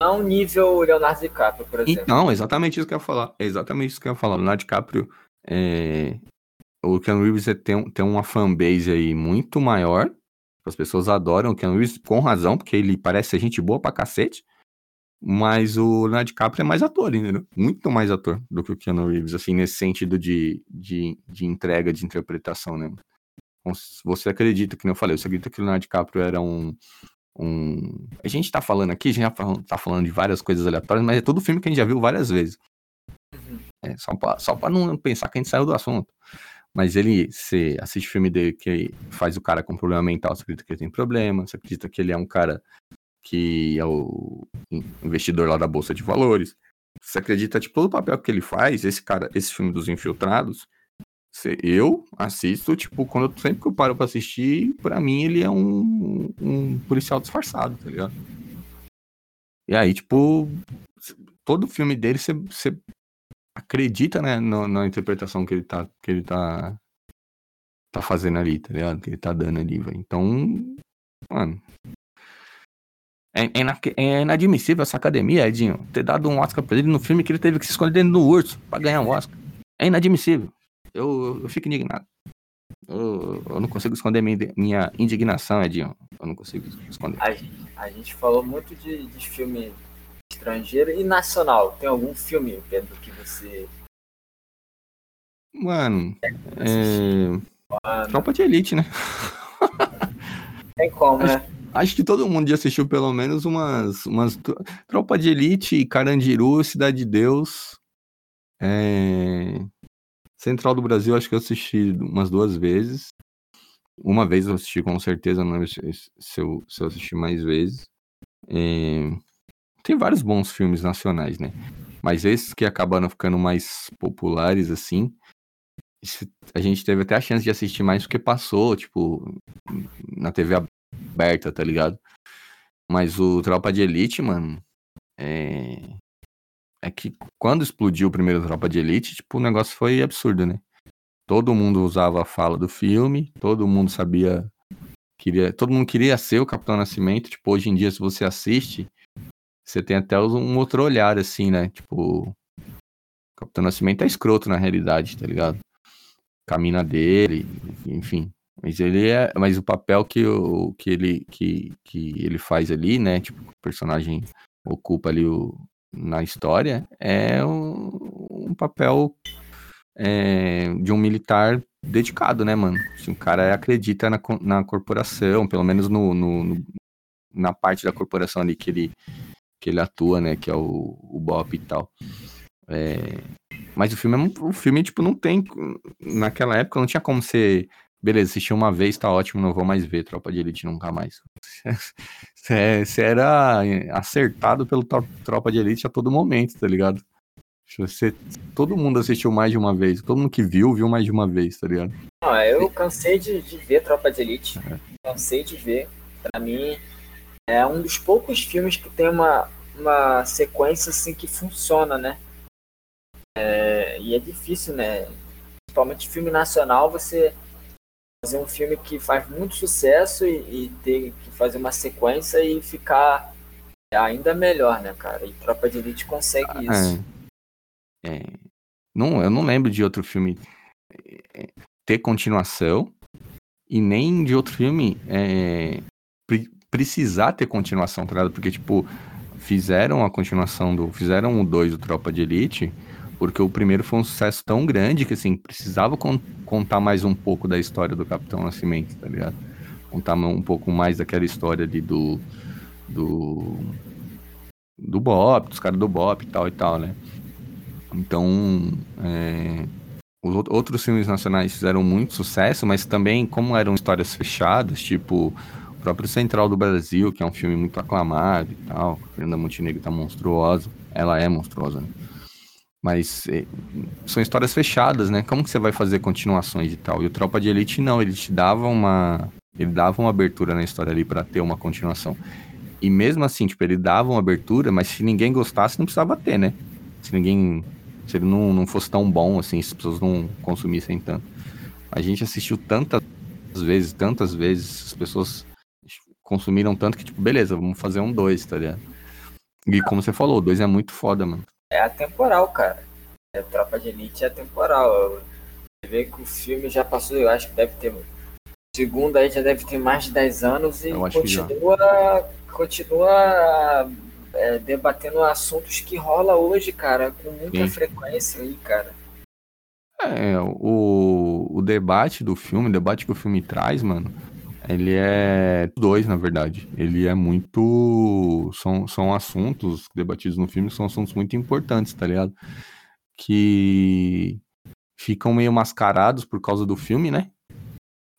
não nível Leonardo DiCaprio, por exemplo. Então, exatamente isso que eu ia falar. É exatamente isso que eu ia falar. Leonardo DiCaprio é, o Ken Reeves tem, tem uma fanbase aí muito maior. As pessoas adoram o Ken Reeves com razão, porque ele parece ser gente boa pra cacete. Mas o Leonardo DiCaprio é mais ator, entendeu? Muito mais ator do que o Keanu Reeves, assim, nesse sentido de, de, de entrega, de interpretação, né? Então, você acredita, que eu falei, você acredita que o Leonardo DiCaprio era um, um... A gente tá falando aqui, a gente já tá falando de várias coisas aleatórias, mas é todo filme que a gente já viu várias vezes. Uhum. É, só pra, só pra não pensar que a gente saiu do assunto. Mas ele, você assiste filme dele que faz o cara com problema mental, você acredita que ele tem problema, você acredita que ele é um cara que é o investidor lá da Bolsa de Valores. Você acredita, tipo, todo o papel que ele faz, esse cara, esse filme dos infiltrados, eu assisto, tipo, quando sempre que eu paro pra assistir, pra mim ele é um, um policial disfarçado, tá ligado? E aí, tipo, todo filme dele você acredita, né, no, na interpretação que ele tá, que ele tá, tá fazendo ali, tá ligado? Que ele tá dando ali, velho. Então, mano. É, é, é, inadmissível essa academia, Edinho, ter dado um Oscar pra ele no filme que ele teve que se esconder dentro do urso pra ganhar um Oscar. É inadmissível. Eu, eu fico indignado. Eu, eu não consigo esconder minha, indignação, Edinho. Eu não consigo esconder. A, a gente falou muito de, de filme estrangeiro e nacional. Tem algum filme, Pedro, que você. Mano. É... Mano. Tropa de Elite, né? Tem como, acho, né? Acho que todo mundo já assistiu pelo menos umas. umas... Tropa de Elite, Carandiru, Cidade de Deus. É... Central do Brasil, acho que eu assisti umas duas vezes. Uma vez eu assisti com certeza, não lembro se, eu, se eu assisti mais vezes. É... Tem vários bons filmes nacionais, né? Mas esses que acabaram ficando mais populares, assim, a gente teve até a chance de assistir mais porque passou, tipo, na TV aberta, tá ligado? Mas o Tropa de Elite, mano, é. É que quando explodiu o primeiro Tropa de Elite, tipo, o negócio foi absurdo, né? Todo mundo usava a fala do filme, todo mundo sabia. Queria, todo mundo queria ser o Capitão Nascimento. Tipo, hoje em dia, se você assiste, você tem até um outro olhar, assim, né? Tipo, o Capitão Nascimento é escroto na realidade, tá ligado? Camina dele, enfim. Mas ele é. Mas o papel que, o, que, ele, que, que ele faz ali, né? Tipo, personagem ocupa ali o, na história é um, um papel é, de um militar dedicado, né, mano? Se um cara acredita na, na corporação, pelo menos no, no, no, na parte da corporação ali que ele, que ele atua, né, que é o, o BOP e tal. É, mas o filme, é, o filme, tipo, não tem. Naquela época não tinha como ser. Beleza, assisti uma vez, tá ótimo, não vou mais ver Tropa de Elite nunca mais. Você era acertado pelo Tropa de Elite a todo momento, tá ligado? Você, todo mundo assistiu mais de uma vez. Todo mundo que viu, viu mais de uma vez, tá ligado? Não, eu cansei de, de ver Tropa de Elite. É. Cansei de ver. Pra mim, é um dos poucos filmes que tem uma, uma sequência assim que funciona, né? É, e é difícil, né? Principalmente filme nacional, você fazer um filme que faz muito sucesso e, e ter que fazer uma sequência e ficar ainda melhor, né, cara? E Tropa de Elite consegue ah, isso. É. É. Não, eu não lembro de outro filme é, ter continuação e nem de outro filme é, precisar ter continuação, tá ligado? Porque, tipo, fizeram a continuação do. Fizeram o 2 do Tropa de Elite porque o primeiro foi um sucesso tão grande que, assim, precisava con contar mais um pouco da história do Capitão Nascimento, tá ligado? Contar um pouco mais daquela história ali do. do. do Bop, dos caras do Bop e tal e tal, né? Então. É, os outros filmes nacionais fizeram muito sucesso, mas também, como eram histórias fechadas, tipo próprio Central do Brasil, que é um filme muito aclamado e tal, Fernanda Montenegro tá monstruosa, ela é monstruosa, né? Mas é, são histórias fechadas, né? Como que você vai fazer continuações e tal? E o Tropa de Elite não, ele te dava uma. Ele dava uma abertura na história ali para ter uma continuação. E mesmo assim, tipo, ele dava uma abertura, mas se ninguém gostasse, não precisava ter, né? Se ninguém. Se ele não, não fosse tão bom, assim, se as pessoas não consumissem tanto. A gente assistiu tantas vezes, tantas vezes, as pessoas consumiram tanto que, tipo, beleza, vamos fazer um dois, tá ligado? E como você falou, o dois é muito foda, mano é atemporal, cara. É, Tropa de Elite é atemporal. Você vê que o filme já passou, eu acho que deve ter. Segundo aí já deve ter mais de 10 anos e continua, continua é, debatendo assuntos que rola hoje, cara, com muita Sim. frequência aí, cara. É, o, o debate do filme, o debate que o filme traz, mano, ele é dois, na verdade. Ele é muito. São, são assuntos debatidos no filme, são assuntos muito importantes, tá ligado? Que ficam meio mascarados por causa do filme, né?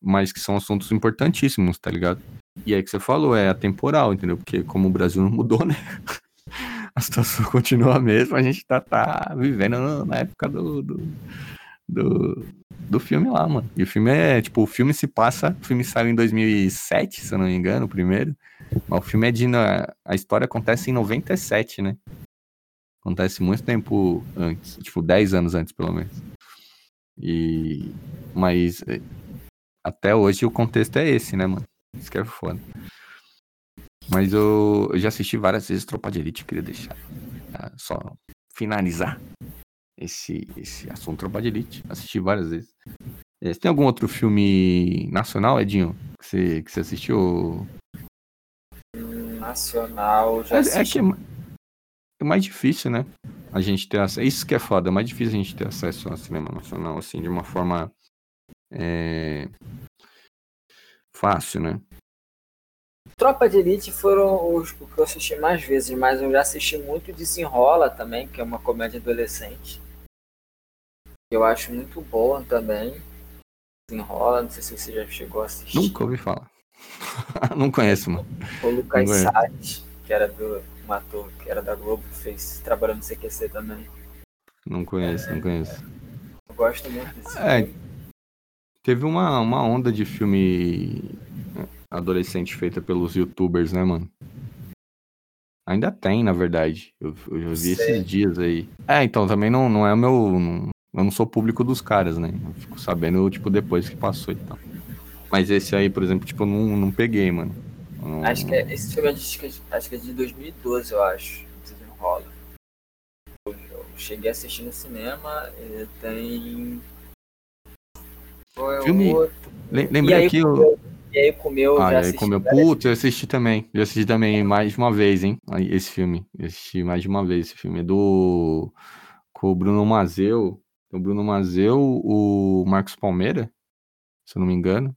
Mas que são assuntos importantíssimos, tá ligado? E aí que você falou, é atemporal, entendeu? Porque como o Brasil não mudou, né? A situação continua a mesma, a gente tá, tá vivendo na época do, do do, do filme lá, mano. E o filme é, tipo, o filme se passa, o filme saiu em 2007, se eu não me engano, o primeiro. Mas o filme é de, a história acontece em 97, né? Acontece muito tempo antes, tipo, 10 anos antes, pelo menos. E, mas é, até hoje o contexto é esse, né, mano? Isso que é foda. Mas eu, eu já assisti várias vezes Tropa de Elite, queria deixar. Tá? Só finalizar esse, esse assunto Tropa de Elite. Assisti várias vezes. É, você tem algum outro filme nacional, Edinho, que você, que você assistiu? Nacional, já é, assisti. É, que é, é, mais difícil, né? A gente ter acesso. Isso que é foda, é mais difícil a gente ter acesso ao cinema nacional, assim, de uma forma. É... Fácil, né? Tropa de Elite foram os que eu assisti mais vezes, mas eu já assisti muito Desenrola também, que é uma comédia adolescente eu acho muito boa também. Desenrola, não sei se você já chegou a assistir. Nunca ouvi falar. não conheço, mano. O Lucas Salles, que era do um ator que era da Globo, que fez trabalhando no CQC também. Não conheço, é, não conheço. Eu gosto muito desse é, filme. Teve uma, uma onda de filme adolescente feita pelos youtubers, né, mano? Ainda tem, na verdade. Eu, eu vi esses dias aí. É, então também não, não é o meu. Não, eu não sou público dos caras, né? Eu fico sabendo, tipo, depois que passou e tal. Mas esse aí, por exemplo, tipo, eu não, não peguei, mano. Não... Acho que é, esse filme é de, acho que é de 2012, eu acho. Desenrola. Eu, eu cheguei a assistir no cinema, ele tem. Foi filme. Outro... Lembrei aqui o. E aí comeu, Ah, já aí comeu. Putz, eu assisti também. Eu assisti também mais de uma vez, hein? Esse filme. Eu assisti mais de uma vez esse filme. É do. Com o Bruno Mazeu. O Bruno Mazeu, o Marcos Palmeira, se eu não me engano.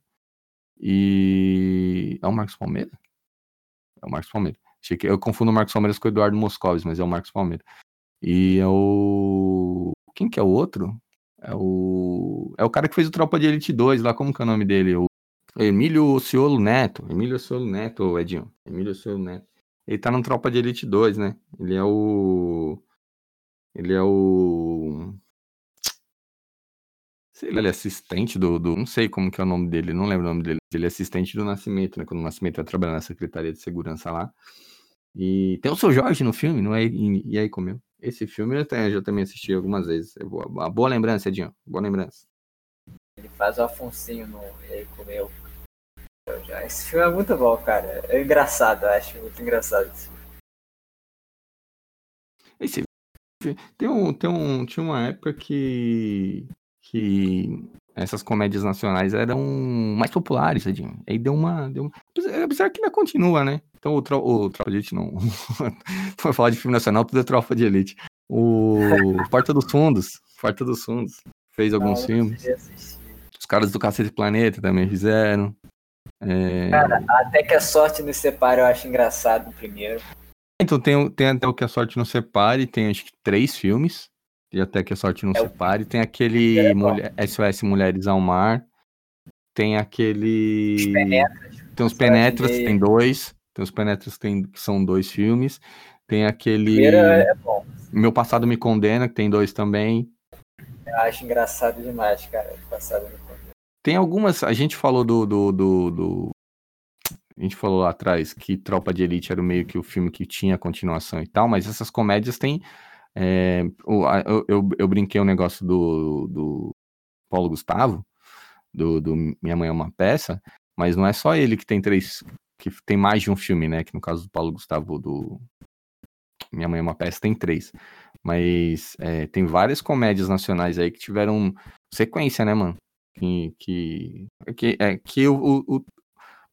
E. É o Marcos Palmeira? É o Marcos Palmeira. Eu confundo o Marcos Palmeiras com o Eduardo Moscovis, mas é o Marcos Palmeira. E é o. Quem que é o outro? É o. É o cara que fez o Tropa de Elite 2 lá, como que é o nome dele? O Emílio Ociolo Neto. Emílio Ociolo Neto, Edinho. Emílio Ociolo Neto. Ele tá no Tropa de Elite 2, né? Ele é o. Ele é o. Ele é assistente do, do. Não sei como que é o nome dele, não lembro o nome dele. Ele é assistente do Nascimento, né? Quando o Nascimento vai trabalhar na Secretaria de Segurança lá. E tem o seu Jorge no filme, não é? E, e aí comeu. Esse filme eu, tenho, eu já também assisti algumas vezes. É boa, uma boa lembrança, Edinho. Boa lembrança. Ele faz o Afonsinho no E aí comeu. Esse filme é muito bom, cara. É engraçado, eu acho muito engraçado esse filme. Esse tem um, tem um, tinha uma época que que essas comédias nacionais eram mais populares, Edinho. Aí deu uma, deu uma... apesar- que ainda continua, né? Então o, tro, o Tropa de Elite não. Foi falar de filme nacional, tudo é Tropa de Elite. O Porta dos Fundos, Porta dos Fundos fez alguns Não, filmes. Os caras do Cacete Planeta também fizeram. É, Cara, até que a sorte nos separe eu acho engraçado o primeiro. Então tem, tem até o Que a Sorte Não Separe, tem acho que três filmes. E até Que a Sorte Não É Separe. Tem aquele É. Mulher- SOS Mulheres ao Mar. Tem aquele. Os Penetras. Tem os Penetras, Meio. tem dois. Tem os Penetras que, tem, que são dois filmes. Tem aquele. é bom. Meu Passado Me Condena, que tem dois também. Eu acho engraçado demais, cara. O passado me conta. Tem algumas. A gente falou do, do, do, do- A gente falou lá atrás que Tropa de Elite era meio que o filme que tinha continuação e tal, mas essas comédias têm. É, eu, eu, eu brinquei o negócio do, do Paulo Gustavo, do, do Minha Mãe é uma Peça, mas não é só ele que tem três. que tem mais de um filme, né? Que no caso do Paulo Gustavo, do Minha Mãe é uma Peça, tem três. Mas é, tem várias comédias nacionais aí que tiveram sequência, né, mano? que, que, que, é, que o, o- o-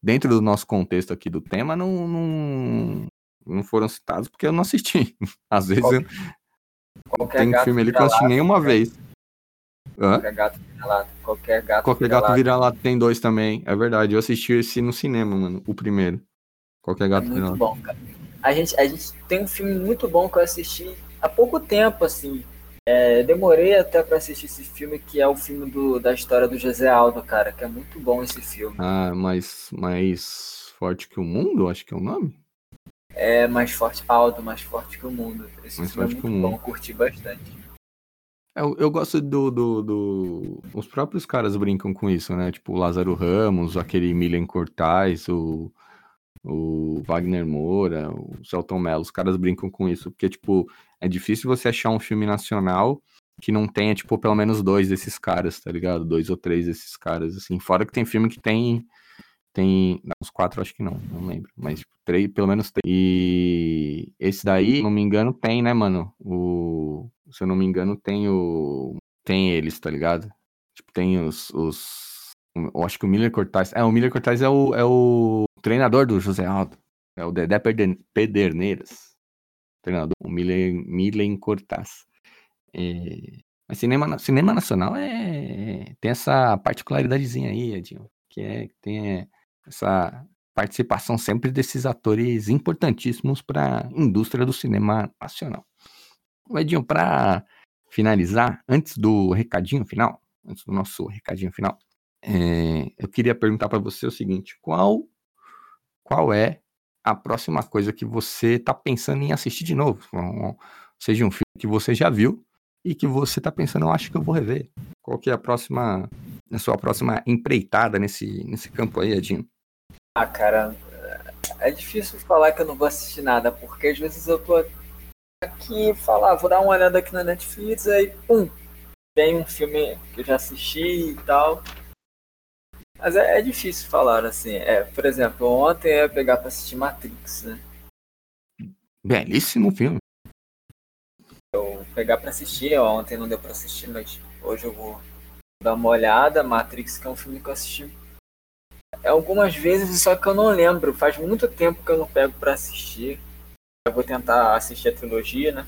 dentro do nosso contexto aqui do tema não, não, não foram citados porque eu não assisti. Às vezes eu- Qualquer tem gato filme ali que eu assisti nenhuma vez. Hã? Qualquer gato vira lata. Qualquer gato Qualquer vira gato lata. vira lá tem dois também. É verdade. Eu assisti esse no cinema, mano. O primeiro. Qualquer É gato vira muito lá. bom, cara. A gente, a gente tem um filme muito bom que eu assisti há pouco tempo, assim. É, demorei até pra assistir esse filme, que é o filme do, da história do José Aldo, cara, que é muito bom esse filme. Ah, mais, mais forte que o mundo, acho que é o nome. É mais forte, Aldo, mais forte que o mundo. Esse Mais filme é forte que muito o bom, mundo. curti bastante. Eu, eu gosto do, do, do- Os próprios caras brincam com isso, né? Tipo o Lázaro Ramos, aquele Milen Cortais, o, o Wagner Moura, o Celton Mello. Os caras brincam com isso, porque, tipo, é difícil você achar um filme nacional que não tenha, tipo, pelo menos dois desses caras, tá ligado? Dois ou três desses caras, assim. Fora que tem filme que tem. Tem. Os quatro acho que não, não lembro. Mas tipo, três, pelo menos três. E esse daí, se não me engano, tem, né, mano? O. Se eu não me engano, tem o. Tem eles, tá ligado? Tipo, tem os. os... Eu acho que o Miller Cortaz. É, o Miller Cortaz é o, é o treinador do José Aldo. É o Dedé Peder- Pederneiras. Treinador. O Milen, Milen Cortaz. É, Mas cinema, cinema nacional é. Tem essa particularidadezinha aí, Edinho. Que é tem é, essa participação sempre desses atores importantíssimos para a indústria do cinema nacional. Edinho, para finalizar, antes do recadinho final, antes do nosso recadinho final, é, eu queria perguntar para você o seguinte: qual, qual é a próxima coisa que você está pensando em assistir de novo? Seja um filme que você já viu e que você está pensando, eu acho que eu vou rever. Qual que é a próxima, a sua próxima empreitada nesse, nesse campo aí, Edinho? Ah, cara, é difícil falar que eu não vou assistir nada, porque às vezes eu tô aqui e falar, vou dar uma olhada aqui na Netflix, aí pum, vem um filme que eu já assisti e tal. Mas é, é difícil falar assim. É, por exemplo, ontem eu ia pegar pra assistir Matrix, né? Belíssimo filme. Vou pegar pra assistir, ontem não deu pra assistir, mas hoje eu vou dar uma olhada. Matrix, que é um filme que eu assisti algumas vezes, só que eu não lembro. Faz muito tempo que eu não pego para assistir. Eu vou tentar assistir a trilogia, né?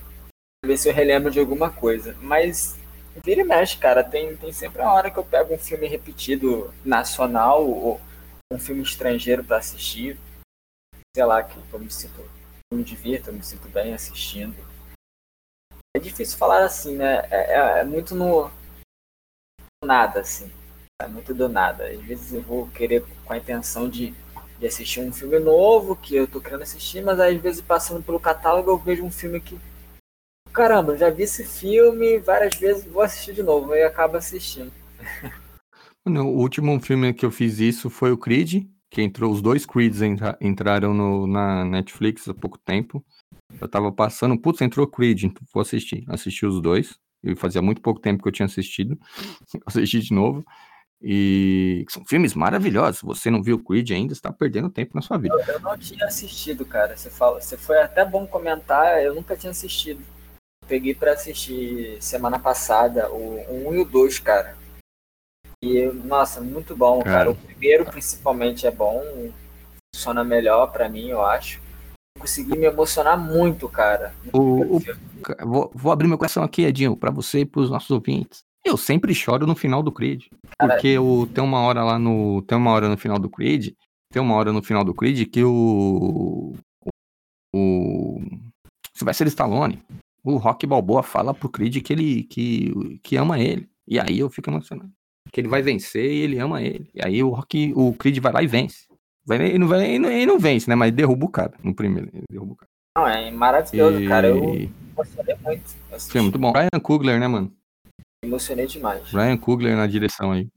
Ver se eu relembro de alguma coisa. Mas vira e mexe, cara. Tem, tem sempre a hora que eu pego um filme repetido nacional ou um filme estrangeiro para assistir. Sei lá, que eu me sinto, eu me divirto, eu me sinto bem assistindo. É difícil falar assim, né? É, é, é muito no nada, assim. É muito do nada. Às vezes eu vou querer com a intenção de, de assistir um filme novo que eu tô querendo assistir, mas às vezes passando pelo catálogo eu vejo um filme que. Caramba, já vi esse filme várias vezes, vou assistir de novo, e acabo assistindo. o último filme que eu fiz isso foi o Creed, que entrou, os dois Creeds entra, entraram no, na Netflix há pouco tempo. Eu tava passando, putz, entrou Creed, então vou assistir. Assisti os dois. E fazia muito pouco tempo que eu tinha assistido. assisti de novo. E são filmes maravilhosos. Você não viu Creed ainda, está perdendo tempo na sua vida. Eu, eu não tinha assistido, cara. Você fala, você foi até bom comentar, eu nunca tinha assistido. Peguei para assistir semana passada o 1 e o 2, cara. E nossa, muito bom, cara. cara. O primeiro principalmente é bom, funciona melhor para mim, eu acho consegui me emocionar muito, cara. O, o, vou, vou, abrir meu coração aqui, Edinho, para você e pros nossos ouvintes. Eu sempre choro no final do Creed. Porque o, tem uma hora lá no. Tem uma hora no final do Creed. Tem uma hora no final do Creed que o. O. Sylvester Stallone, o Rock Balboa fala pro Creed que ele que, que ama ele. E aí eu fico emocionado. Que ele vai vencer e ele ama ele. E aí o Rock, o Creed vai lá e vence. Vai, ele, não vai, ele, não, ele não vence, né? Mas derruba o cara no primeiro. Derruba o cara. Não, é maravilhoso, e... cara. Eu emocionei muito. Sim, muito bom. Ryan Coogler, né, mano? Emocionei demais. Ryan Coogler na direção aí.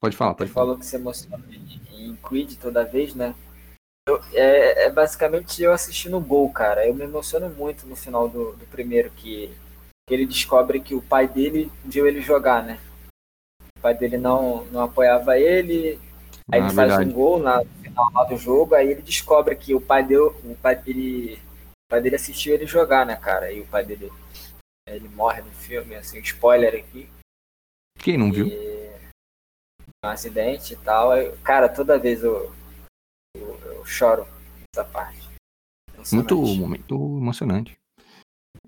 Pode falar, pode Você falar. falou que você emociona em Creed toda vez, né? Eu, é, é, basicamente eu assistindo o gol, cara. Eu me emociono muito no final do, do primeiro, que, que ele descobre que o pai dele viu ele jogar, né? O pai dele não, não apoiava ele, aí ah, ele faz verdade. um gol na, final do jogo, aí ele descobre que o pai dele, o pai dele, o pai dele assistiu ele jogar, né, cara? E o pai dele, ele morre no filme, assim, spoiler aqui. Quem não e... viu? Um acidente e tal. Eu, cara, toda vez eu, eu, eu choro nessa parte. Muito momento emocionante.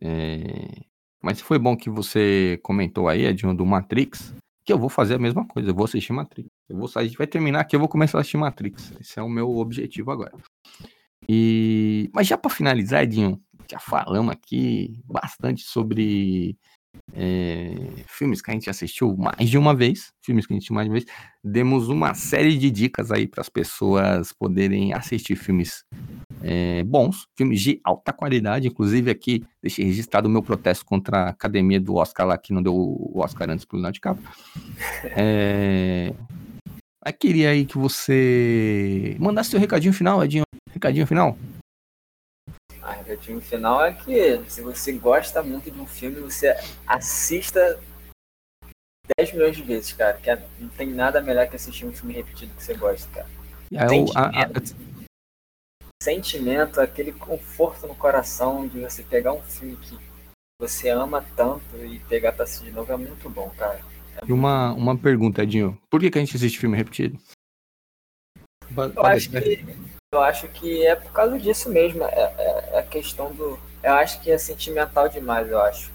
É... Mas foi bom que você comentou aí, Edinho, do Matrix, que eu vou fazer a mesma coisa, eu vou assistir Matrix. Eu vou, a gente vai terminar aqui, eu vou começar a assistir Matrix. Esse é o meu objetivo agora. E mas já para finalizar, Edinho, já falamos aqui bastante sobre é, filmes que a gente assistiu mais de uma vez, filmes que a gente mais de uma vez. Demos uma série de dicas aí para as pessoas poderem assistir filmes é, bons, filmes de alta qualidade. Inclusive, aqui deixei registrado o meu protesto contra a academia do Oscar lá, que não deu o Oscar antes pro Leonardo DiCaprio. É, eu queria aí que você mandasse seu recadinho final, Edinho. Recadinho final. Recadinho final é que se você gosta muito de um filme, você assista 10 milhões de vezes, cara. Que é, não tem nada melhor que assistir um filme repetido que você gosta, cara. É sentimento, a, a... sentimento, aquele conforto no coração de você pegar um filme que você ama tanto e pegar pra assistir de novo é muito bom, cara. E uma, uma pergunta, Edinho. Por que, que a gente assiste filme repetido? Eu acho, que, eu acho que é por causa disso mesmo. É, é, é, a questão do. Eu acho que é sentimental demais, eu acho.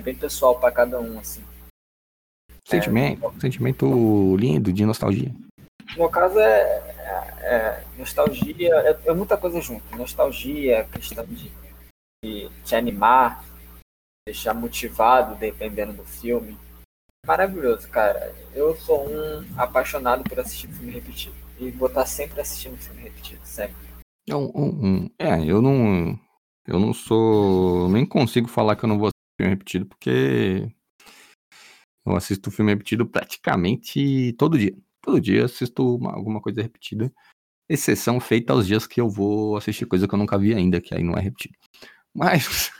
É bem pessoal para cada um, assim. Sentimento, é, sentimento lindo, de nostalgia. No caso é, é, é nostalgia, é, é, muita coisa junto. Nostalgia, questão de, de te animar, deixar motivado dependendo do filme maravilhoso, cara. Eu sou um apaixonado por assistir filme repetido. E vou estar sempre assistindo filme repetido, sempre. É, um, um, é, eu não. Eu não sou. Nem consigo falar que eu não vou assistir filme repetido, porque eu assisto filme repetido praticamente todo dia. Todo dia assisto uma, alguma coisa repetida. Exceção feita aos dias que eu vou assistir coisa que eu nunca vi ainda, que aí não é repetido. Mas,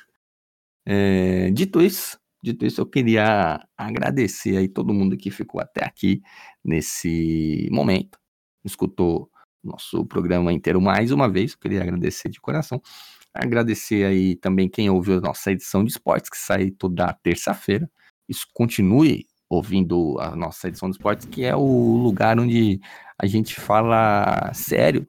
é, dito isso, Dito isso, eu queria agradecer aí todo mundo que ficou até aqui nesse momento, escutou nosso programa inteiro mais uma vez, queria agradecer de coração. Agradecer aí também quem ouviu a nossa edição de esportes, que sai toda terça-feira. Isso continue ouvindo a nossa edição de esportes, que é o lugar onde a gente fala sério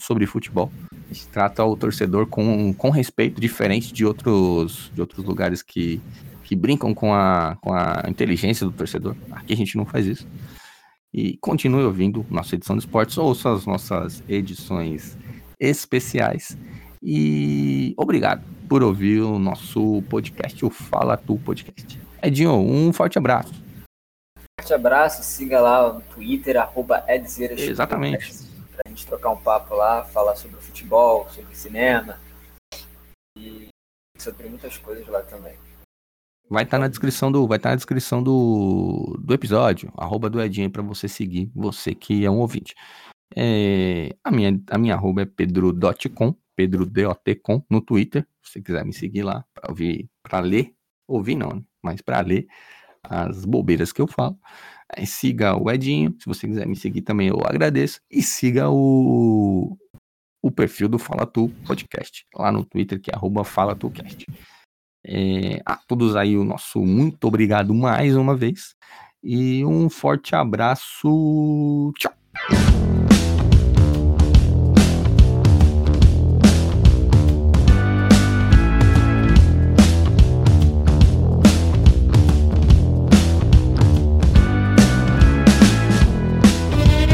sobre futebol. A gente trata o torcedor com, com respeito, diferente de outros, de outros lugares que, que brincam com a, com a inteligência do torcedor. Aqui a gente não faz isso. E continue ouvindo nossa edição de esportes, ouça as nossas edições especiais. E obrigado por ouvir o nosso podcast, o Fala Tu Podcast. Edinho, um forte abraço. Forte abraço, siga lá no Twitter, arroba Exatamente. Pra gente trocar um papo lá, falar sobre futebol, sobre cinema e sobre muitas coisas lá também. Vai estar tá na descrição do, vai estar tá na descrição do, do episódio, arroba do Edinho para você seguir, você que é um ouvinte. É, a minha, a minha arroba é pedro.com, pedro.dot.com no Twitter, se você quiser me seguir lá para ouvir, para ler, ouvir não, né? mas para ler as bobeiras que eu falo. Siga o Edinho, se você quiser me seguir também eu agradeço. E siga o, o perfil do Fala Tu Podcast, lá no Twitter, que é arroba FalaTuCast. É, a todos aí o nosso muito obrigado mais uma vez. E um forte abraço. Tchau!